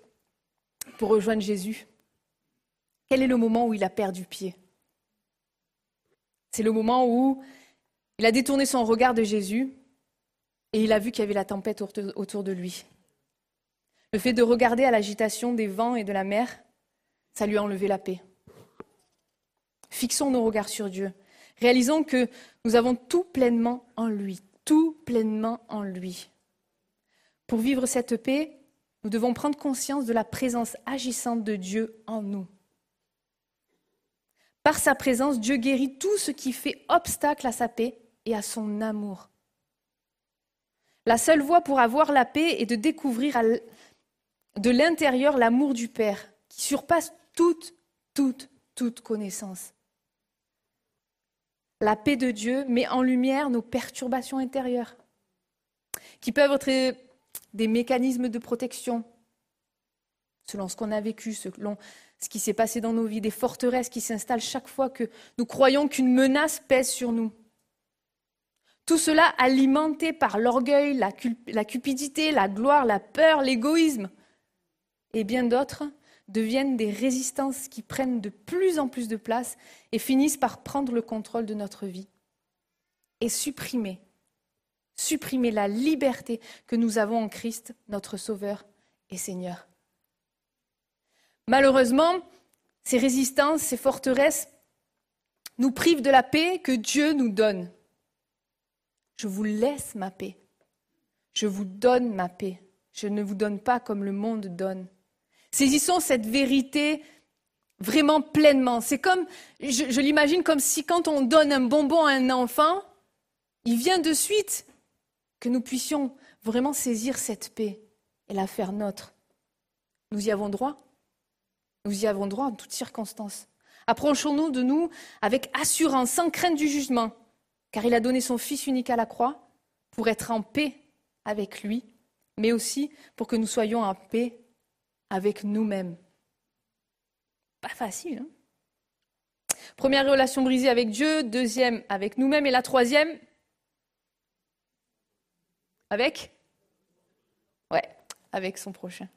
F: pour rejoindre Jésus. Quel est le moment où il a perdu pied? C'est le moment où il a détourné son regard de Jésus et il a vu qu'il y avait la tempête autour de lui. Le fait de regarder à l'agitation des vents et de la mer, ça lui a enlevé la paix. Fixons nos regards sur Dieu. Réalisons que nous avons tout pleinement en lui, tout pleinement en lui. Pour vivre cette paix, nous devons prendre conscience de la présence agissante de Dieu en nous. Par sa présence, Dieu guérit tout ce qui fait obstacle à sa paix et à son amour. La seule voie pour avoir la paix est de découvrir de l'intérieur l'amour du Père, qui surpasse toute, toute, toute connaissance. La paix de Dieu met en lumière nos perturbations intérieures, qui peuvent être des mécanismes de protection, selon ce qu'on a vécu, selon ce qui s'est passé dans nos vies, des forteresses qui s'installent chaque fois que nous croyons qu'une menace pèse sur nous. Tout cela alimenté par l'orgueil, la, cupidité, la gloire, la peur, l'égoïsme et bien d'autres deviennent des résistances qui prennent de plus en plus de place et finissent par prendre le contrôle de notre vie et supprimer supprimer la liberté que nous avons en Christ, notre Sauveur et Seigneur. Malheureusement, ces résistances, ces forteresses nous privent de la paix que Dieu nous donne. Je vous laisse ma paix, Je vous donne ma paix. Je ne vous donne pas comme le monde donne. Saisissons cette vérité vraiment pleinement. C'est comme, je, l'imagine comme si quand on donne un bonbon à un enfant, il vient de suite que nous puissions vraiment saisir cette paix et la faire nôtre. Nous y avons droit. Nous y avons droit en toutes circonstances. Approchons-nous de nous avec assurance, sans crainte du jugement, car il a donné son Fils unique à la croix pour être en paix avec lui, mais aussi pour que nous soyons en paix avec nous-mêmes. Pas facile. Hein? Première relation brisée avec Dieu, deuxième avec nous-mêmes, et la troisième avec? Ouais, avec son prochain.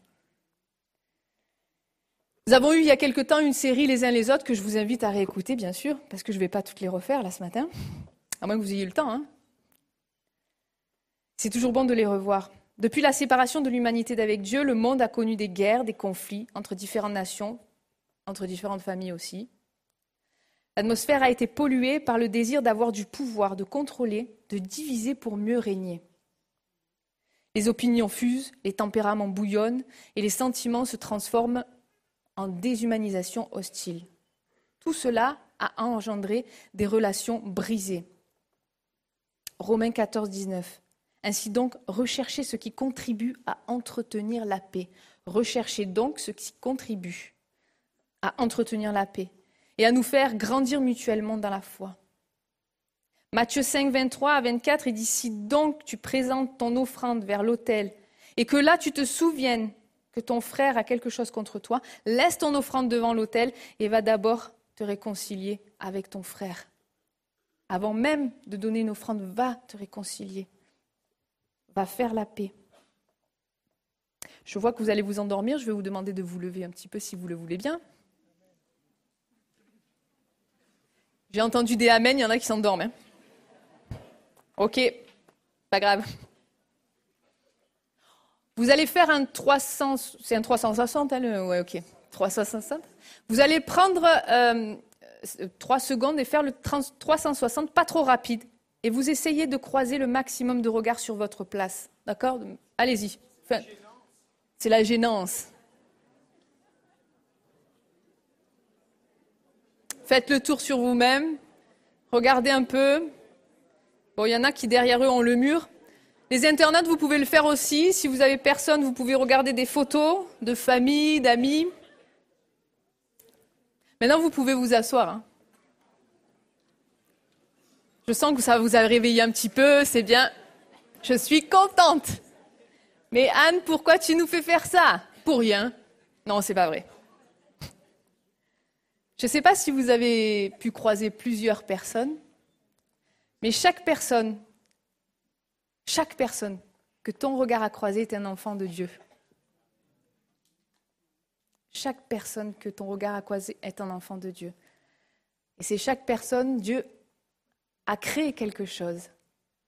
F: Nous avons eu il y a quelque temps une série Les uns les autres que je vous invite à réécouter, bien sûr, parce que je ne vais pas toutes les refaire là ce matin, à moins que vous ayez le temps. Hein. C'est toujours bon de les revoir. Depuis la séparation de l'humanité d'avec Dieu, le monde a connu des guerres, des conflits entre différentes nations, entre différentes familles aussi. L'atmosphère a été polluée par le désir d'avoir du pouvoir, de contrôler, de diviser pour mieux régner. Les opinions fusent, les tempéraments bouillonnent et les sentiments se transforment en déshumanisation hostile. Tout cela a engendré des relations brisées. Romains 14, 19. Ainsi donc, recherchez ce qui contribue à entretenir la paix. Recherchez donc ce qui contribue à entretenir la paix et à nous faire grandir mutuellement dans la foi. Matthieu 5, 23 à 24, il dit Si donc tu présentes ton offrande vers l'autel et que là tu te souviennes que ton frère a quelque chose contre toi, laisse ton offrande devant l'autel et va d'abord te réconcilier avec ton frère. Avant même de donner une offrande, va te réconcilier. Va faire la paix. Je vois que vous allez vous endormir. Je vais vous demander de vous lever un petit peu si vous le voulez bien. J'ai entendu des amens, il y en a qui s'endorment. hein. Ok, pas grave. Vous allez faire un 300, c'est un 360, hein, ouais, ok, 360. Vous allez prendre euh, 3 secondes et faire le 30 360, pas trop rapide, et vous essayez de croiser le maximum de regards sur votre place, d'accord? Allez-y. C'est la gênance. Faites le tour sur vous-même, regardez un peu. Bon, il y en a qui derrière eux ont le mur. Les internautes, vous pouvez le faire aussi. Si vous avez personne, vous pouvez regarder des photos de famille, d'amis. Maintenant, vous pouvez vous asseoir. hein. Je sens que ça vous a réveillé un petit peu, c'est bien. Je suis contente. Mais Anne, pourquoi tu nous fais faire ça? Pour rien. Non, c'est pas vrai. Je ne sais pas si vous avez pu croiser plusieurs personnes, mais chaque personne, chaque personne que ton regard a croisé est un enfant de Dieu. Chaque personne que ton regard a croisé est un enfant de Dieu. Et c'est chaque personne, Dieu a créé quelque chose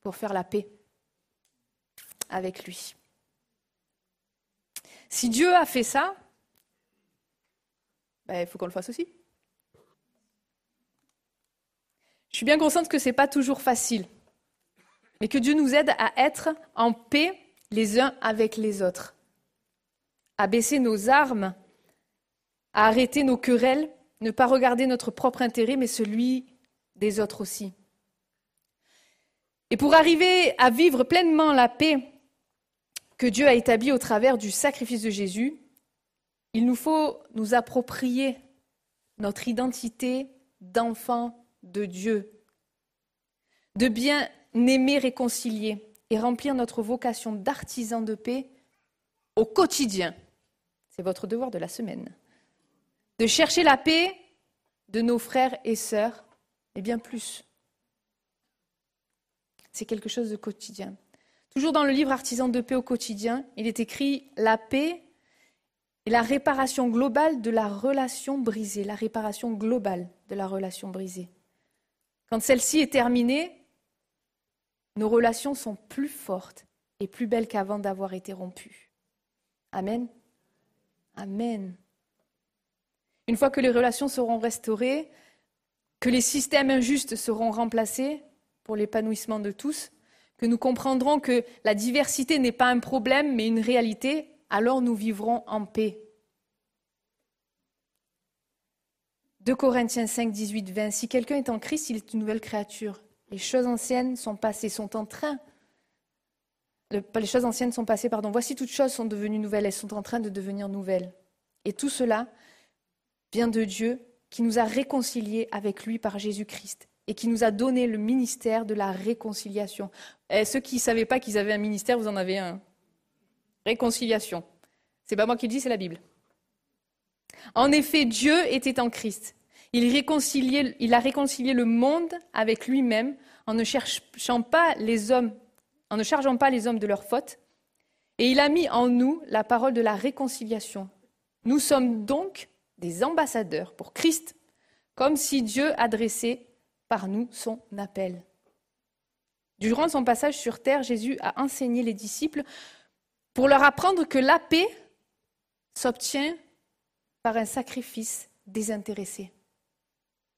F: pour faire la paix avec lui. Si Dieu a fait ça, ben, il faut qu'on le fasse aussi. Je suis bien consciente que ce n'est pas toujours facile, mais que Dieu nous aide à être en paix les uns avec les autres, à baisser nos armes, à arrêter nos querelles, ne pas regarder notre propre intérêt, mais celui des autres aussi. Et pour arriver à vivre pleinement la paix que Dieu a établie au travers du sacrifice de Jésus, il nous faut nous approprier notre identité d'enfant de Dieu, de bien aimer réconcilier et remplir notre vocation d'artisan de paix au quotidien. C'est votre devoir de la semaine. De chercher la paix de nos frères et sœurs, et bien plus. C'est quelque chose de quotidien. Toujours dans le livre Artisan de paix au quotidien, il est écrit La paix et la réparation globale de la relation brisée, la réparation globale de la relation brisée. Quand celle-ci est terminée, nos relations sont plus fortes et plus belles qu'avant d'avoir été rompues. Amen. Amen. Une fois que les relations seront restaurées, que les systèmes injustes seront remplacés pour l'épanouissement de tous, que nous comprendrons que la diversité n'est pas un problème mais une réalité, alors nous vivrons en paix. 2 Corinthiens 5, 18, 20. Si quelqu'un est en Christ, il est une nouvelle créature. Les choses anciennes sont passées, sont en train. le- les choses anciennes sont passées, pardon. Voici toutes choses sont devenues nouvelles, elles sont en train de devenir nouvelles. Et tout cela vient de Dieu qui nous a réconciliés avec lui par Jésus-Christ et qui nous a donné le ministère de la réconciliation. Et ceux qui ne savaient pas qu'ils avaient un ministère, vous en avez un. Réconciliation. C'est pas moi qui le dis, c'est la Bible. En effet, Dieu était en Christ. Il, a réconcilié le monde avec lui-même en ne en ne chargeant pas les hommes de leurs fautes. Et il a mis en nous la parole de la réconciliation. Nous sommes donc des ambassadeurs pour Christ, comme si Dieu adressait par nous son appel. Durant son passage sur terre, Jésus a enseigné les disciples pour leur apprendre que la paix s'obtient par un sacrifice désintéressé.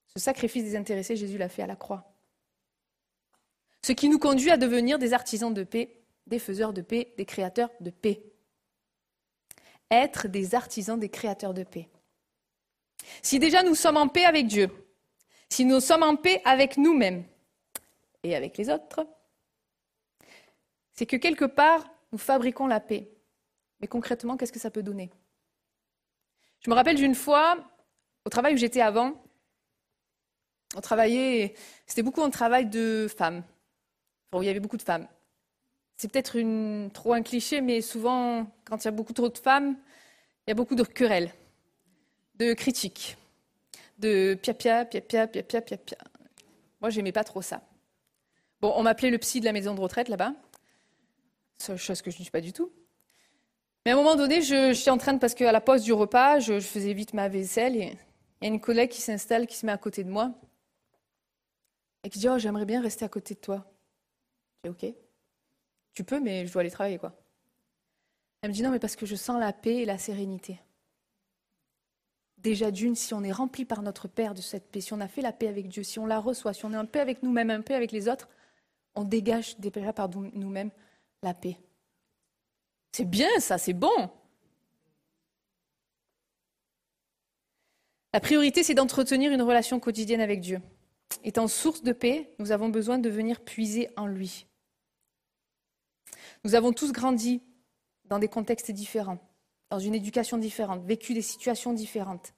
F: Ce sacrifice désintéressé, Jésus l'a fait à la croix. Ce qui nous conduit à devenir des artisans de paix, des faiseurs de paix, des créateurs de paix. Être des artisans, des créateurs de paix. Si déjà nous sommes en paix avec Dieu, si nous sommes en paix avec nous-mêmes et avec les autres, c'est que quelque part, nous fabriquons la paix. Mais concrètement, qu'est-ce que ça peut donner? Je me rappelle d'une fois, au travail où j'étais avant, on travaillait, c'était beaucoup un travail de femmes, où il y avait beaucoup de femmes. C'est peut-être trop un cliché, mais souvent, quand il y a beaucoup trop de femmes, il y a beaucoup de querelles, de critiques, de pia-pia, pia-pia, pia-pia, pia-pia. Moi, j'aimais pas trop ça. Bon, on m'appelait le psy de la maison de retraite là-bas, chose que je ne suis pas du tout. Mais à un moment donné, je, j'étais en train de, parce qu'à la pause du repas, je, je faisais vite ma vaisselle et il y a une collègue qui s'installe, qui se met à côté de moi et qui dit Oh, j'aimerais bien rester à côté de toi. Je dis Ok, tu peux, mais je dois aller travailler, quoi. Elle me dit Non, mais parce que je sens la paix et la sérénité. Déjà d'une, si on est rempli par notre Père de cette paix, si on a fait la paix avec Dieu, si on la reçoit, si on est en paix avec nous-mêmes, en paix avec les autres, on dégage déjà par nous-mêmes la paix. C'est bien ça, c'est bon. La priorité, c'est d'entretenir une relation quotidienne avec Dieu. Étant source de paix, nous avons besoin de venir puiser en lui. Nous avons tous grandi dans des contextes différents, dans une éducation différente, vécu des situations différentes.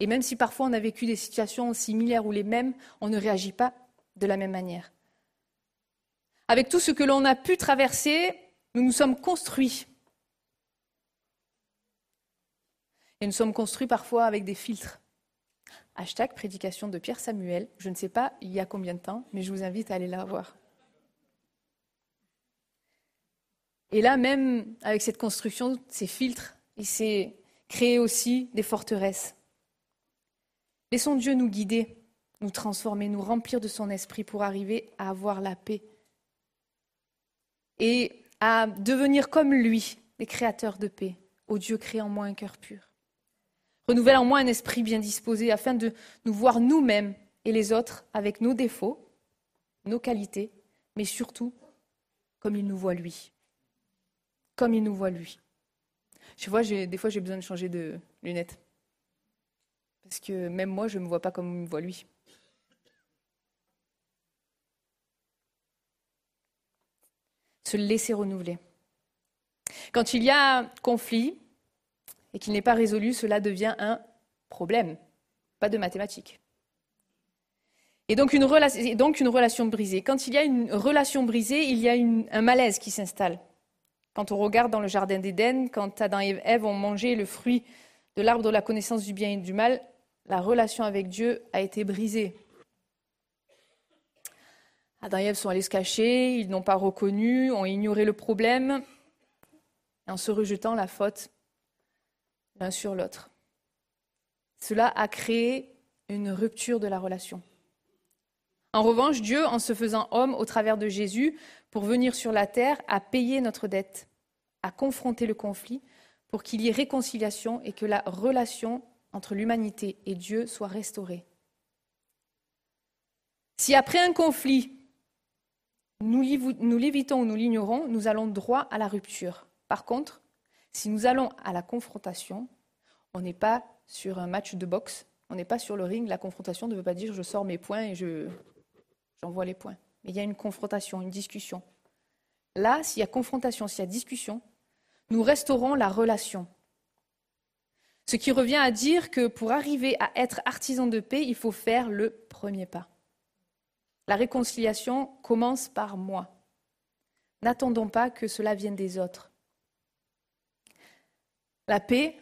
F: Et même si parfois on a vécu des situations similaires ou les mêmes, on ne réagit pas de la même manière. Avec tout ce que l'on a pu traverser, nous nous sommes construits. Et nous sommes construits parfois avec des filtres. Hashtag prédication de Pierre Samuel. Je ne sais pas il y a combien de temps, mais je vous invite à aller la voir. Et là, même avec cette construction, ces filtres, il s'est créé aussi des forteresses. Laissons Dieu nous guider, nous transformer, nous remplir de son esprit pour arriver à avoir la paix et à devenir comme lui, des créateurs de paix. Ô Dieu, crée en moi un cœur pur. Renouvelle en moi un esprit bien disposé afin de nous voir nous-mêmes et les autres avec nos défauts, nos qualités, mais surtout comme il nous voit lui. Comme il nous voit lui. Je vois, des fois, j'ai besoin de changer de lunettes. Parce que même moi, je ne me vois pas comme me voit lui. Se laisser renouveler. Quand il y a conflit et qu'il n'est pas résolu, cela devient un problème, pas de mathématiques. Et donc une, relation, brisée. Quand il y a une relation brisée, il y a un malaise qui s'installe. Quand on regarde dans le Jardin d'Éden, quand Adam et Ève ont mangé le fruit de l'arbre de la connaissance du bien et du mal, la relation avec Dieu a été brisée. Adam et Ève sont allés se cacher, ils n'ont pas reconnu, ont ignoré le problème, en se rejetant la faute l'un sur l'autre. Cela a créé une rupture de la relation. En revanche, Dieu, en se faisant homme au travers de Jésus, pour venir sur la terre, a payé notre dette, a confronté le conflit pour qu'il y ait réconciliation et que la relation entre l'humanité et Dieu soit restaurée. Si après un conflit, nous l'évitons ou nous l'ignorons, nous allons droit à la rupture. Par contre, si nous allons à la confrontation, on n'est pas sur un match de boxe, on n'est pas sur le ring. La confrontation ne veut pas dire je sors mes points et je, j'envoie les points. Il y a une confrontation, une discussion. Là, s'il y a confrontation, s'il y a discussion, nous restaurons la relation. Ce qui revient à dire que pour arriver à être artisan de paix, il faut faire le premier pas. La réconciliation commence par moi. N'attendons pas que cela vienne des autres. La paix,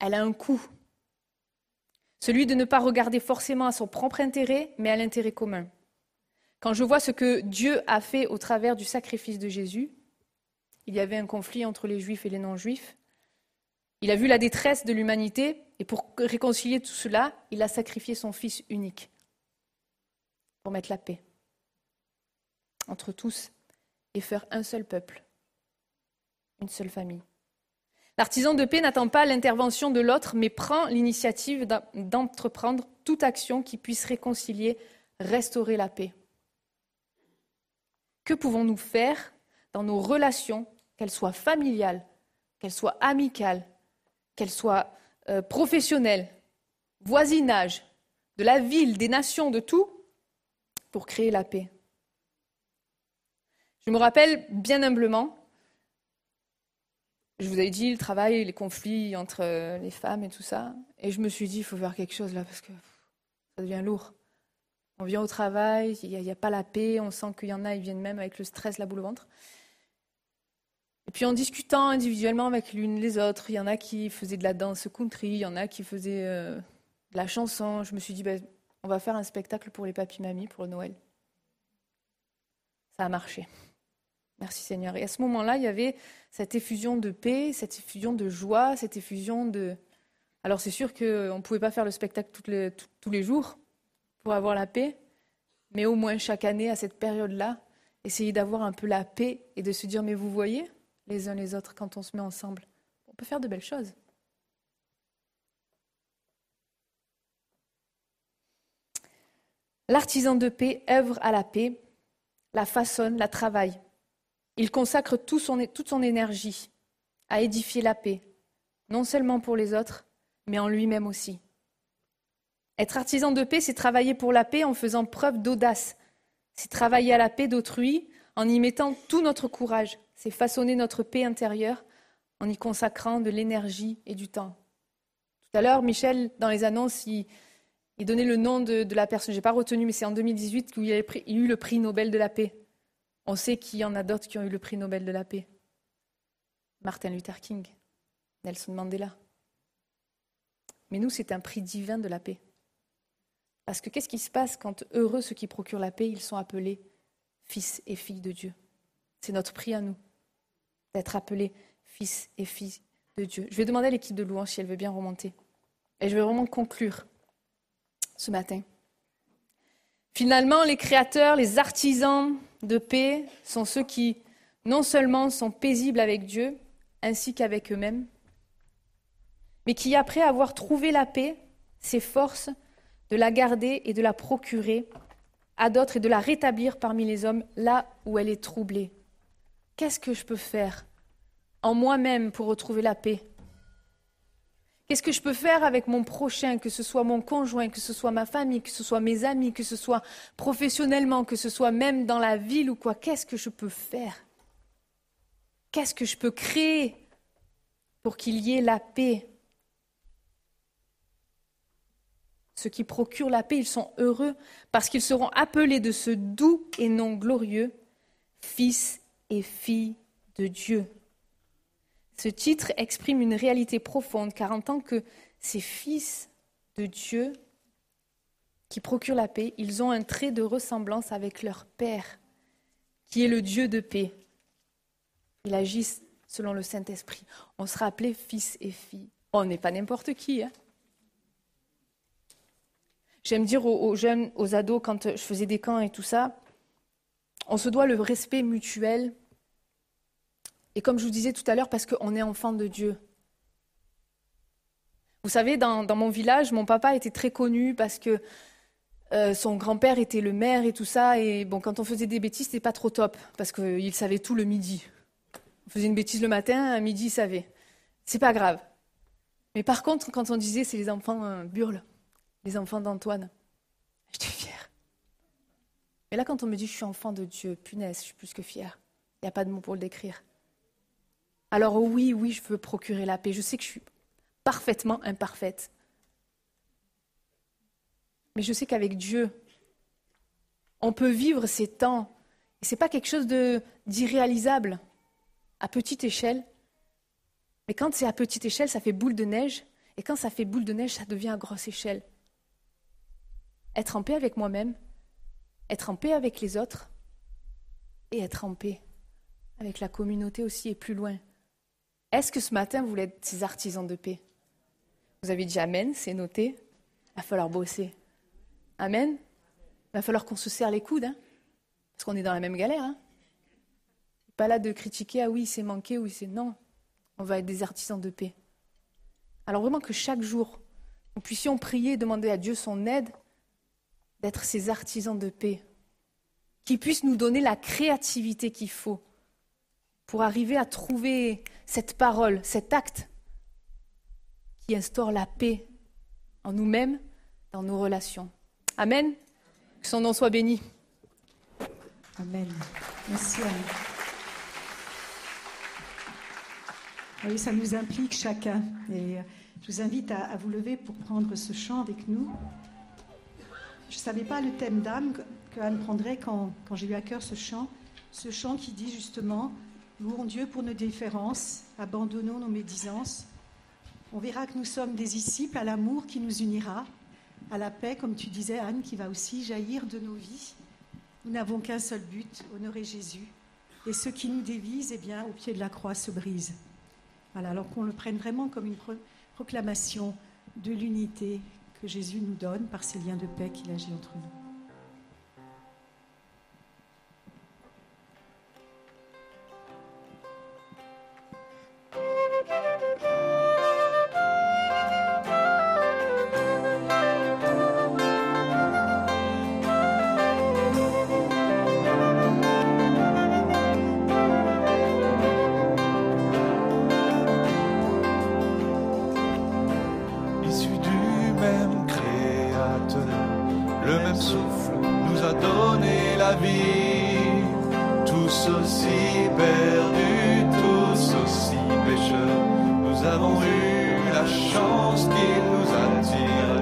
F: elle a un coût. Celui de ne pas regarder forcément à son propre intérêt, mais à l'intérêt commun. Quand je vois ce que Dieu a fait au travers du sacrifice de Jésus, il y avait un conflit entre les juifs et les non-juifs. Il a vu la détresse de l'humanité et pour réconcilier tout cela, il a sacrifié son Fils unique pour mettre la paix entre tous et faire un seul peuple, une seule famille. L'artisan de paix n'attend pas l'intervention de l'autre, mais prend l'initiative d'en- d'entreprendre toute action qui puisse réconcilier, restaurer la paix. Que pouvons-nous faire dans nos relations, qu'elles soient familiales, qu'elles soient amicales, qu'elles soient euh, professionnelles, voisinage, de la ville, des nations, de tout, pour créer la paix? Je me rappelle bien humblement, je vous avais dit le travail, les conflits entre euh, les femmes et tout ça, et je me suis dit, il faut faire quelque chose là, parce que ça devient lourd. On vient au travail, il n'y a, pas la paix, on sent qu'il y en a, ils viennent même avec le stress, la boule au ventre. Et puis en discutant individuellement avec l'une les autres, il y en a qui faisaient de la danse country, il y en a qui faisaient euh, de la chanson. Je me suis dit, ben, on va faire un spectacle pour les papis-mamies pour le Noël. Ça a marché. Merci Seigneur. Et à ce moment-là, il y avait cette effusion de paix, cette effusion de joie, cette effusion de... Alors c'est sûr qu'on ne pouvait pas faire le spectacle tous les jours pour avoir la paix, mais au moins chaque année, à cette période-là, essayer d'avoir un peu la paix et de se dire, mais vous voyez, les uns les autres, quand on se met ensemble, on peut faire de belles choses. L'artisan de paix œuvre à la paix, la façonne, la travaille. Il consacre toute son énergie à édifier la paix, non seulement pour les autres, mais en lui-même aussi. Être artisan de paix, c'est travailler pour la paix en faisant preuve d'audace. C'est travailler à la paix d'autrui en y mettant tout notre courage. C'est façonner notre paix intérieure en y consacrant de l'énergie et du temps. Tout à l'heure, Michel, dans les annonces, il, donnait le nom de, de la personne. Je n'ai pas retenu, mais c'est en 2018 qu'il y a eu le prix Nobel de la paix. On sait qu'il y en a d'autres qui ont eu le prix Nobel de la paix. Martin Luther King, Nelson Mandela. Mais nous, c'est un prix divin de la paix. Parce que qu'est-ce qui se passe quand heureux ceux qui procurent la paix, ils sont appelés fils et filles de Dieu? C'est notre prix à nous, d'être appelés fils et filles de Dieu. Je vais demander à l'équipe de louange si elle veut bien remonter. Et je vais vraiment conclure ce matin. Finalement, les créateurs, les artisans de paix sont ceux qui non seulement sont paisibles avec Dieu, ainsi qu'avec eux-mêmes, mais qui, après avoir trouvé la paix, s'efforcent de la garder et de la procurer à d'autres et de la rétablir parmi les hommes là où elle est troublée. Qu'est-ce que je peux faire en moi-même pour retrouver la paix? Qu'est-ce que je peux faire avec mon prochain, que ce soit mon conjoint, que ce soit ma famille, que ce soit mes amis, que ce soit professionnellement, que ce soit même dans la ville ou quoi? Qu'est-ce que je peux faire? Qu'est-ce que je peux créer pour qu'il y ait la paix? Ceux qui procurent la paix, ils sont heureux parce qu'ils seront appelés de ce doux et non glorieux fils et filles de Dieu. Ce titre exprime une réalité profonde car en tant que ces fils de Dieu qui procurent la paix, ils ont un trait de ressemblance avec leur Père, qui est le Dieu de paix. Il agit selon le Saint-Esprit. On sera appelés fils et filles. On n'est pas n'importe qui. Hein J'aime dire aux, jeunes, aux ados, quand je faisais des camps et tout ça, on se doit le respect mutuel. Et comme je vous disais tout à l'heure, parce qu'on est enfant de Dieu. Vous savez, dans, mon village, mon papa était très connu parce que Euh, son grand-père était le maire et tout ça. Et bon, quand on faisait des bêtises, c'était pas trop top parce qu'il savait tout le midi. On faisait une bêtise le matin, à midi, il savait. C'est pas grave. Mais par contre, quand on disait c'est les enfants euh, burles, les enfants d'Antoine, j'étais fière. Mais là, quand on me dit je suis enfant de Dieu, punaise, je suis plus que fière. Il n'y a pas de mots pour le décrire. Alors oui, oui, je veux procurer la paix. Je sais que je suis parfaitement imparfaite. Mais je sais qu'avec Dieu, on peut vivre ces temps. Ce n'est pas quelque chose d'irréalisable à petite échelle. Mais quand c'est à petite échelle, ça fait boule de neige. Et quand ça fait boule de neige, ça devient à grosse échelle. Être en paix avec moi-même, être en paix avec les autres et être en paix avec la communauté aussi et plus loin. Est-ce que ce matin, vous voulez être ces artisans de paix? Vous avez dit Amen, c'est noté. Il va falloir bosser. Amen. Il va falloir qu'on se serre les coudes, hein, parce qu'on est dans la même galère. Hein. Pas là de critiquer, ah oui, c'est manqué, oui, c'est non. On va être des artisans de paix. Alors vraiment que chaque jour, nous puissions prier, demander à Dieu son aide, d'être ces artisans de paix, qui puissent nous donner la créativité qu'il faut pour arriver à trouver cette parole, cet acte qui instaure la paix en nous-mêmes, dans nos relations. Amen. Que son nom soit béni.
C: Amen. Merci Anne. Oui, ça nous implique chacun. Et euh, je vous invite à, à vous lever pour prendre ce chant avec nous. Je ne savais pas le thème d'âme que, Anne prendrait quand, j'ai eu à cœur ce chant. Ce chant qui dit justement Louons Dieu pour nos différences, abandonnons nos médisances. On verra que nous sommes des disciples à l'amour qui nous unira, à la paix, comme tu disais Anne, qui va aussi jaillir de nos vies. Nous n'avons qu'un seul but, honorer Jésus. Et ce qui nous dévise, eh bien, au pied de la croix, se brise. Voilà, alors qu'on le prenne vraiment comme une pro- proclamation de l'unité que Jésus nous donne par ces liens de paix qu'il agit entre nous.
A: Tous aussi perdus, tous aussi pécheurs, nous avons eu la chance qu'il nous attire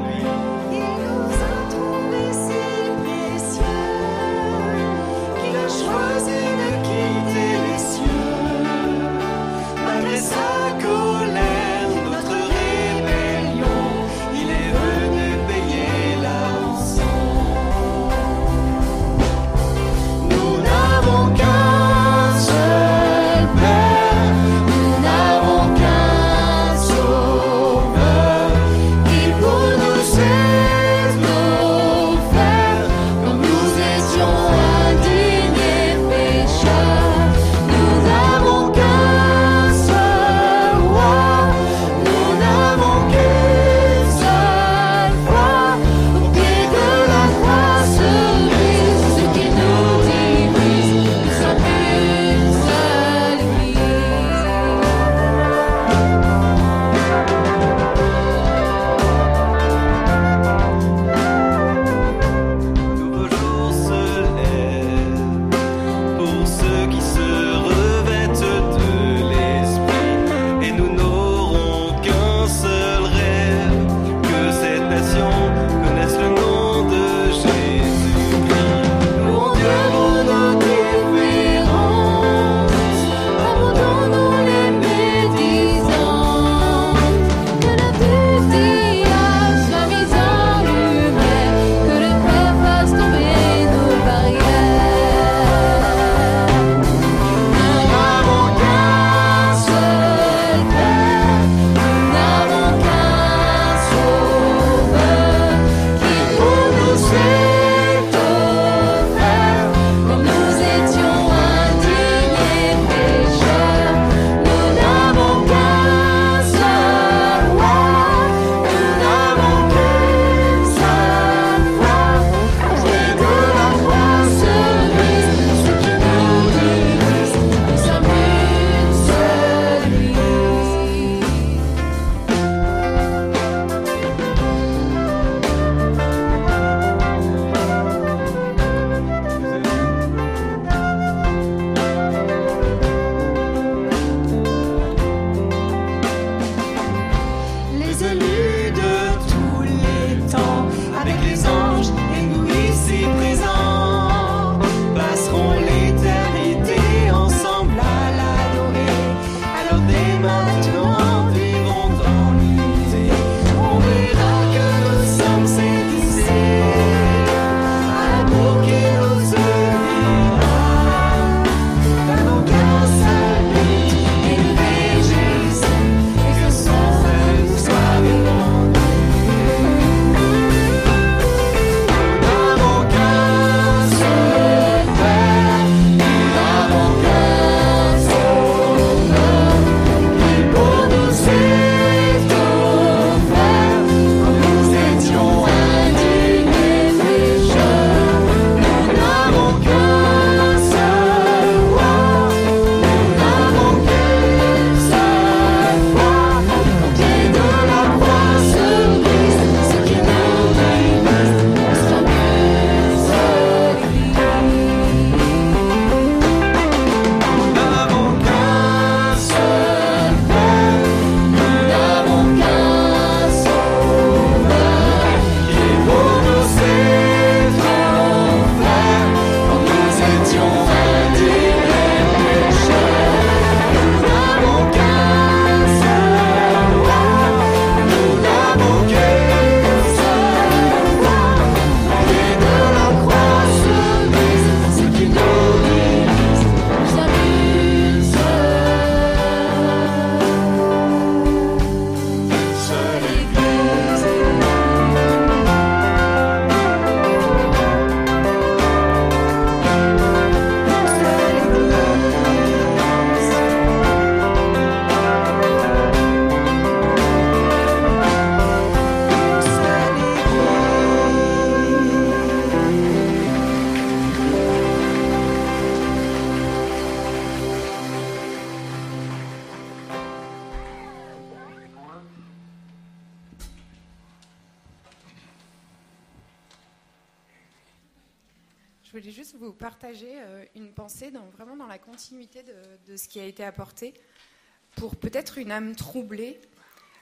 G: une âme troublée,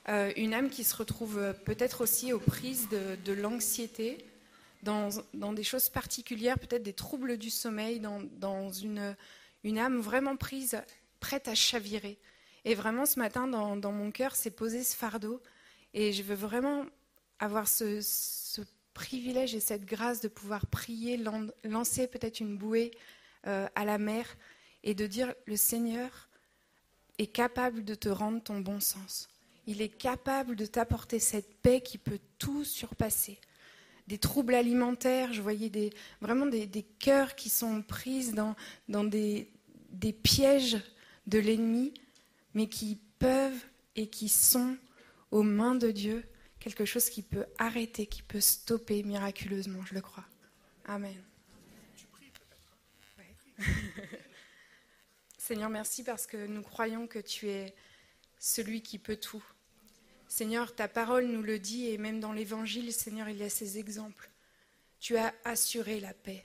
G: euh, une âme qui se retrouve peut-être aussi aux prises de, l'anxiété, dans, dans des choses particulières, peut-être des troubles du sommeil, dans, dans une, une âme vraiment prise, prête à chavirer. Et vraiment, ce matin, dans, dans mon cœur, s'est posé ce fardeau. Et je veux vraiment avoir ce, ce privilège et cette grâce de pouvoir prier, lan- lancer peut-être une bouée euh, à la mer et de dire le Seigneur est capable de te rendre ton bon sens. Il est capable de t'apporter cette paix qui peut tout surpasser. Des troubles alimentaires, je voyais des, vraiment des, des cœurs qui sont prises dans, dans des, des pièges de l'ennemi, mais qui peuvent et qui sont aux mains de Dieu quelque chose qui peut arrêter, qui peut stopper miraculeusement, je le crois. Amen. Ouais. Seigneur, merci parce que nous croyons que tu es celui qui peut tout. Seigneur, ta parole nous le dit et même dans l'Évangile, Seigneur, il y a ces exemples. Tu as assuré la paix.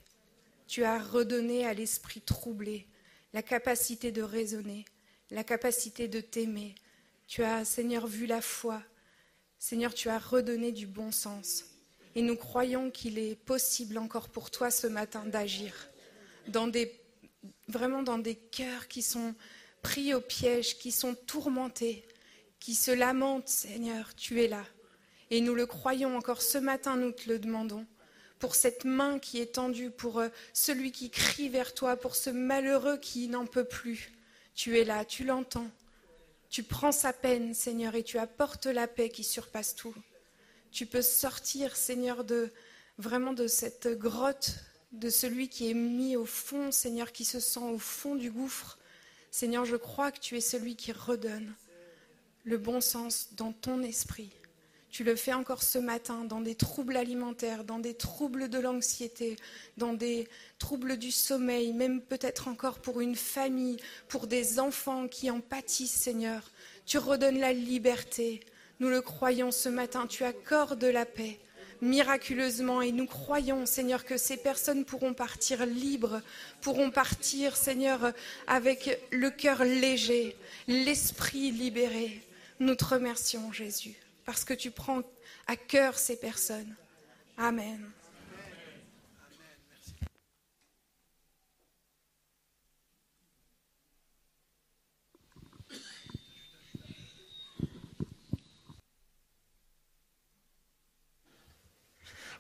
G: Tu as redonné à l'esprit troublé la capacité de raisonner, la capacité de t'aimer. Tu as, Seigneur, vu la foi. Seigneur, tu as redonné du bon sens. Et nous croyons qu'il est possible encore pour toi ce matin d'agir dans des, vraiment dans des cœurs qui sont pris au piège, qui sont tourmentés, qui se lamentent. Seigneur, tu es là. Et nous le croyons encore ce matin, nous te le demandons pour cette main qui est tendue, pour euh, celui qui crie vers toi, pour ce malheureux qui n'en peut plus. Tu es là, tu l'entends. Tu prends sa peine, Seigneur, et tu apportes la paix qui surpasse tout. Tu peux sortir, Seigneur, de vraiment de cette grotte, de celui qui est mis au fond, Seigneur, qui se sent au fond du gouffre. Seigneur, je crois que tu es celui qui redonne le bon sens dans ton esprit. Tu le fais encore ce matin dans des troubles alimentaires, dans des troubles de l'anxiété, dans des troubles du sommeil, même peut-être encore pour une famille, pour des enfants qui en pâtissent, Seigneur. Tu redonnes la liberté. Nous le croyons ce matin. Tu accordes la paix miraculeusement et nous croyons, Seigneur, que ces personnes pourront partir libres, pourront partir, Seigneur, avec le cœur léger, l'esprit libéré. Nous te remercions, Jésus parce que tu prends à cœur ces personnes. Amen.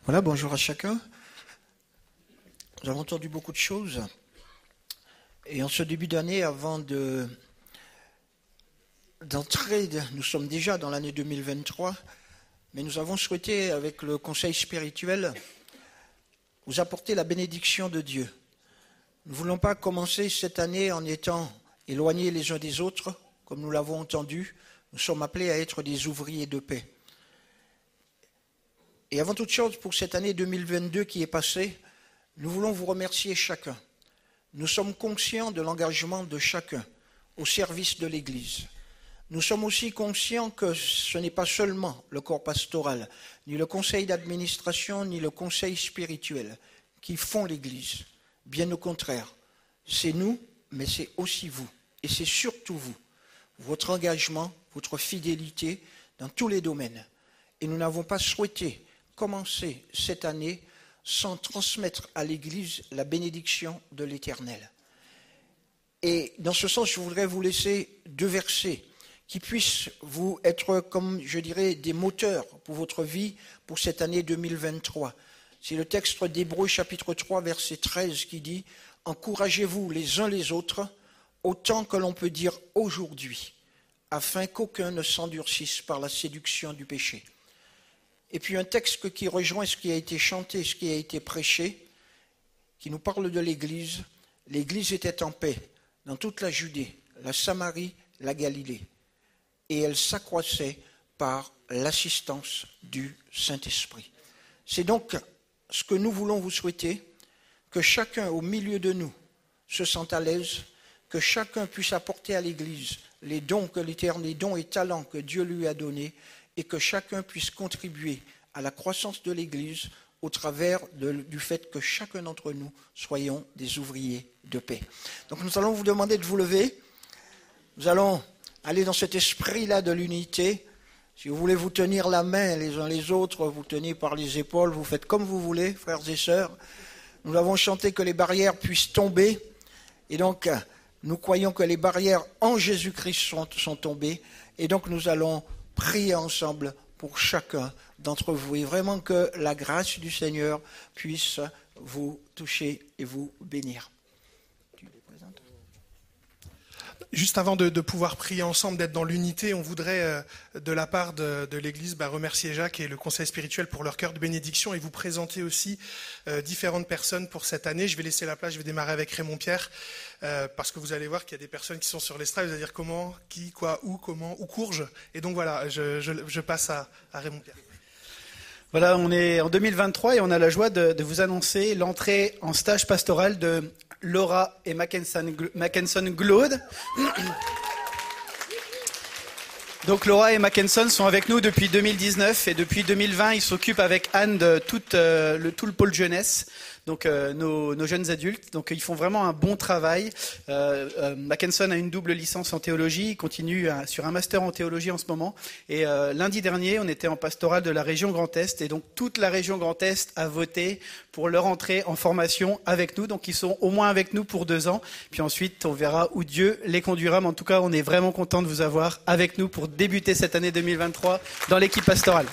H: Voilà, bonjour à chacun. Nous avons entendu beaucoup de choses. Et en ce début d'année, avant de, d'entrer, nous sommes déjà dans l'année 2023, mais nous avons souhaité, avec le conseil spirituel, vous apporter la bénédiction de Dieu. Nous ne voulons pas commencer cette année en étant éloignés les uns des autres, comme nous l'avons entendu. Nous sommes appelés à être des ouvriers de paix. Et avant toute chose, pour cette année 2022 qui est passée, nous voulons vous remercier chacun. Nous sommes conscients de l'engagement de chacun au service de l'Église. Nous sommes aussi conscients que ce n'est pas seulement le corps pastoral, ni le conseil d'administration, ni le conseil spirituel qui font l'Église. Bien au contraire, c'est nous, mais c'est aussi vous. Et c'est surtout vous. Votre engagement, votre fidélité dans tous les domaines. Et nous n'avons pas souhaité commencer cette année sans transmettre à l'Église la bénédiction de l'Éternel. Et dans ce sens, je voudrais vous laisser deux versets qui puissent vous être, comme je dirais, des moteurs pour votre vie pour cette année 2023. C'est le texte d'Hébreu chapitre 3 verset 13 qui dit Encouragez-vous les uns les autres autant que l'on peut dire aujourd'hui, afin qu'aucun ne s'endurcisse par la séduction du péché. Et puis un texte qui rejoint ce qui a été chanté, ce qui a été prêché, qui nous parle de l'Église. L'Église était en paix dans toute la Judée, la Samarie, la Galilée. Et elle s'accroissait par l'assistance du Saint-Esprit. C'est donc ce que nous voulons vous souhaiter, que chacun au milieu de nous se sente à l'aise, que chacun puisse apporter à l'Église les dons que l'Éternel, les dons et talents que Dieu lui a donnés, et que chacun puisse contribuer à la croissance de l'Église au travers du fait que chacun d'entre nous soyons des ouvriers de paix. Donc nous allons vous demander de vous lever. Nous allons aller dans cet esprit-là de l'unité. Si vous voulez vous tenir la main les uns les autres, vous tenez par les épaules, vous faites comme vous voulez, frères et sœurs. Nous avons chanté que les barrières puissent tomber. Et donc, nous croyons que les barrières en Jésus-Christ sont tombées. Et donc, nous allons prier ensemble pour chacun d'entre vous. Et vraiment que la grâce du Seigneur puisse vous toucher et vous bénir. Tu les présentes
I: Juste avant de, pouvoir prier ensemble, d'être dans l'unité, on voudrait, euh, de la part de, l'Église, bah, remercier Jacques et le Conseil spirituel pour leur cœur de bénédiction et vous présenter aussi euh, différentes personnes pour cette année. Je vais laisser la place, je vais démarrer avec Raymond Pierre, euh, parce que vous allez voir qu'il y a des personnes qui sont sur l'estrade, vous allez dire comment, qui, quoi, où, comment, où courge. Et donc voilà, je, passe à Raymond Pierre.
J: Voilà, on est en 2023 et on a la joie de, de vous annoncer l'entrée en stage pastoral de Laura et Mackenson, Glaude. Donc Laura et Mackenson sont avec nous depuis 2019 et depuis 2020 ils s'occupent avec Anne de tout, euh, le, tout le pôle jeunesse, donc euh, nos, jeunes adultes. Donc ils font vraiment un bon travail. Euh, euh, Mackenson a une double licence en théologie, il continue sur un master en théologie en ce moment. Et lundi dernier on était en pastoral de la région Grand Est et donc toute la région Grand Est a voté pour leur entrée en formation avec nous. Donc ils sont au moins avec nous pour deux ans. Puis ensuite on verra où Dieu les conduira. Mais en tout cas on est vraiment content de vous avoir avec nous pour débuter cette année 2023 dans l'équipe pastorale.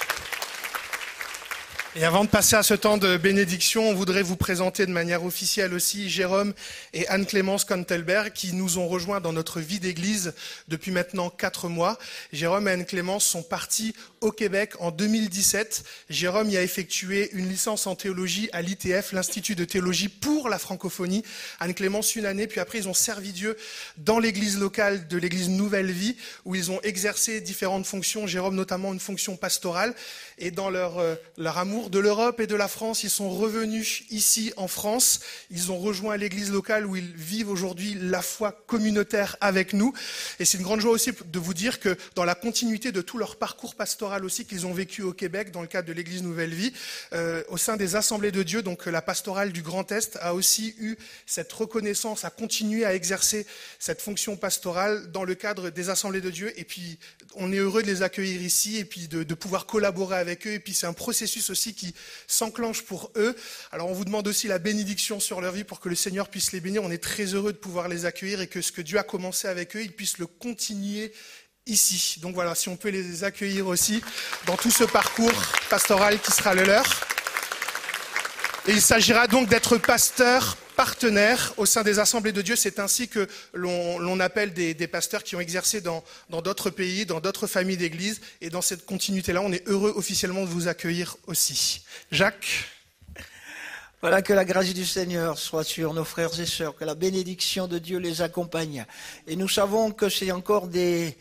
I: Et avant de passer à ce temps de bénédiction, on voudrait vous présenter de manière officielle aussi Jérôme et Anne-Clémence Kontelberg qui nous ont rejoints dans notre vie d'église depuis maintenant quatre mois. Jérôme et Anne-Clémence sont partis au Québec en 2017. Jérôme y a effectué une licence en théologie à l'ITF, l'Institut de théologie pour la francophonie. Anne-Clémence une année, puis après ils ont servi Dieu dans l'église locale de l'église Nouvelle Vie où ils ont exercé différentes fonctions. Jérôme notamment une fonction pastorale. Et dans leur, euh, leur amour de l'Europe et de la France, ils sont revenus ici en France. Ils ont rejoint l'église locale où ils vivent aujourd'hui la foi communautaire avec nous. Et c'est une grande joie aussi de vous dire que dans la continuité de tout leur parcours pastoral aussi qu'ils ont vécu au Québec dans le cadre de l'église Nouvelle Vie, euh, au sein des assemblées de Dieu, donc euh, la pastorale du Grand Est a aussi eu cette reconnaissance, a continué à exercer cette fonction pastorale dans le cadre des assemblées de Dieu. Et puis on est heureux de les accueillir ici et puis de, de pouvoir collaborer avec eux. Et puis c'est un processus aussi qui s'enclenche pour eux. Alors on vous demande aussi la bénédiction sur leur vie pour que le Seigneur puisse les bénir. On est très heureux de pouvoir les accueillir et que ce que Dieu a commencé avec eux, il puisse le continuer ici. Donc voilà, si on peut les accueillir aussi dans tout ce parcours pastoral qui sera le leur. Il s'agira donc d'être pasteur partenaire au sein des assemblées de Dieu. C'est ainsi que l'on appelle des, pasteurs qui ont exercé dans dans d'autres pays, dans d'autres familles d'églises. Et dans cette continuité-là, on est heureux officiellement de vous accueillir aussi. Jacques?
H: Voilà que la grâce du Seigneur soit sur nos frères et sœurs, que la bénédiction de Dieu les accompagne. Et nous savons que c'est encore des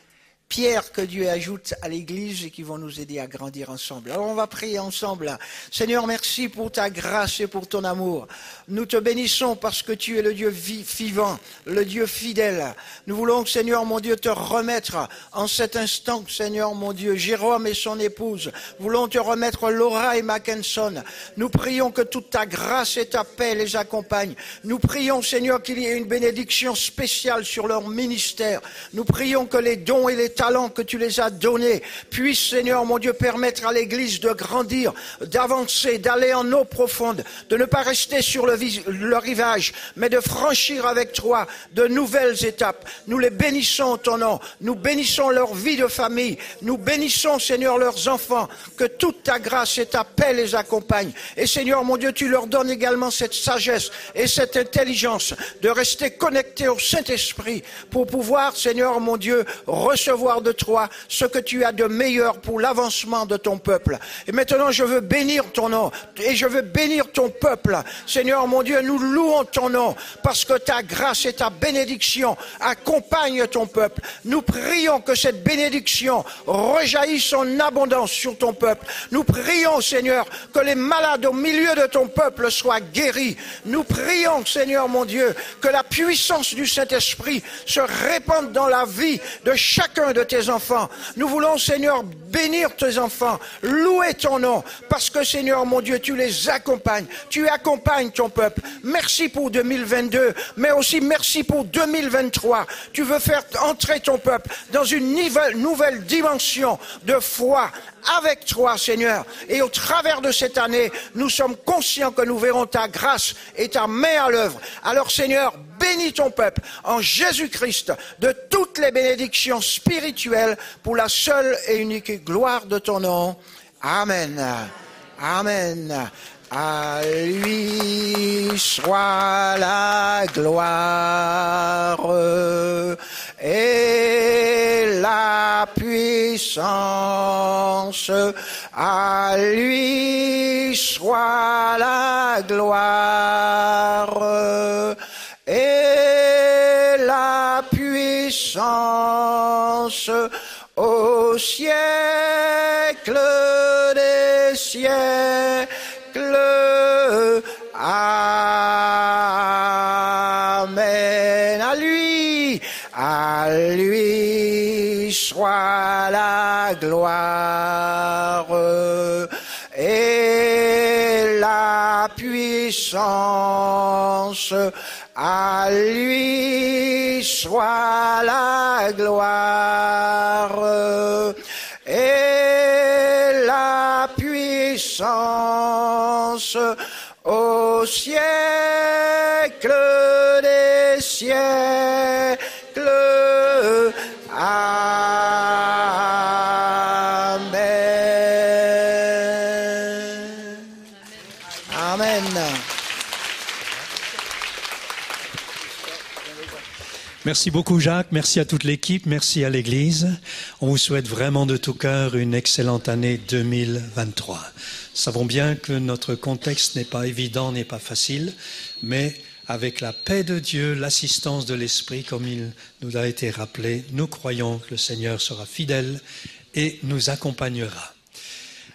H: pierres que Dieu ajoute à l'Église et qui vont nous aider à grandir ensemble. Alors on va prier ensemble. Seigneur, merci pour ta grâce et pour ton amour. Nous te bénissons parce que tu es le Dieu vi- vivant, le Dieu fidèle. Nous voulons, Seigneur mon Dieu, te remettre en cet instant, Seigneur mon Dieu, Jérôme et son épouse. Voulons te remettre Laura et Mackenson. Nous prions que toute ta grâce et ta paix les accompagnent. Nous prions, Seigneur, qu'il y ait une bénédiction spéciale sur leur ministère. Nous prions que les dons et les talents que tu les as donnés puissent, Seigneur mon Dieu, permettre à l'Église de grandir, d'avancer, d'aller en eau profonde, de ne pas rester sur le, le rivage, mais de franchir avec toi de nouvelles étapes. Nous les bénissons en ton nom. Nous bénissons leur vie de famille. Nous bénissons, Seigneur, leurs enfants. Que toute ta grâce et ta paix les accompagnent. Et Seigneur, mon Dieu, tu leur donnes également cette sagesse et cette intelligence de rester connectés au Saint-Esprit pour pouvoir, Seigneur, mon Dieu, recevoir de toi ce que tu as de meilleur pour l'avancement de ton peuple. Et maintenant, je veux bénir ton nom et je veux bénir ton peuple. Seigneur, mon Dieu, nous louons ton nom parce que ta grâce et ta bénédiction accompagnent ton peuple. Nous prions que cette bénédiction rejaillisse en abondance sur ton peuple. Nous prions, Seigneur, que les malades au milieu de ton peuple soient guéris. Nous prions, Seigneur mon Dieu, que la puissance du Saint-Esprit se répande dans la vie de chacun de tes enfants. Nous voulons, Seigneur, bénir tes enfants, louer ton nom, parce que, Seigneur, mon Dieu, tu les accompagnes, tu accompagnes ton peuple. Merci pour 2022, mais aussi merci pour 2023. Tu veux faire entrer ton peuple dans une nouvelle, dimension de foi avec toi, Seigneur. Et au travers de cette année, nous sommes conscients que nous verrons ta grâce et ta main à l'œuvre. Alors, Seigneur, bénis ton peuple en Jésus-Christ de toutes les bénédictions spirituelles pour la seule et unique gloire de ton nom. Amen. Amen. À lui soit la gloire et la puissance. À lui soit la gloire et la puissance au siècle gloire et la puissance. À lui soit la gloire et la puissance au siècle des siècles.
E: Merci beaucoup Jacques, merci à toute l'équipe, merci à l'Église. On vous souhaite vraiment de tout cœur une excellente année 2023. Savons bien que notre contexte n'est pas évident, n'est pas facile, mais avec la paix de Dieu, l'assistance de l'Esprit, comme il nous a été rappelé, nous croyons que le Seigneur sera fidèle et nous accompagnera.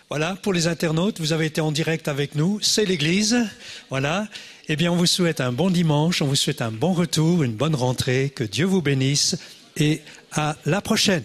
E: Voilà, pour les internautes, vous avez été en direct avec nous, c'est l'Église. Voilà. Eh bien, on vous souhaite un bon dimanche, on vous souhaite un bon retour, une bonne rentrée, que Dieu vous bénisse et à la prochaine.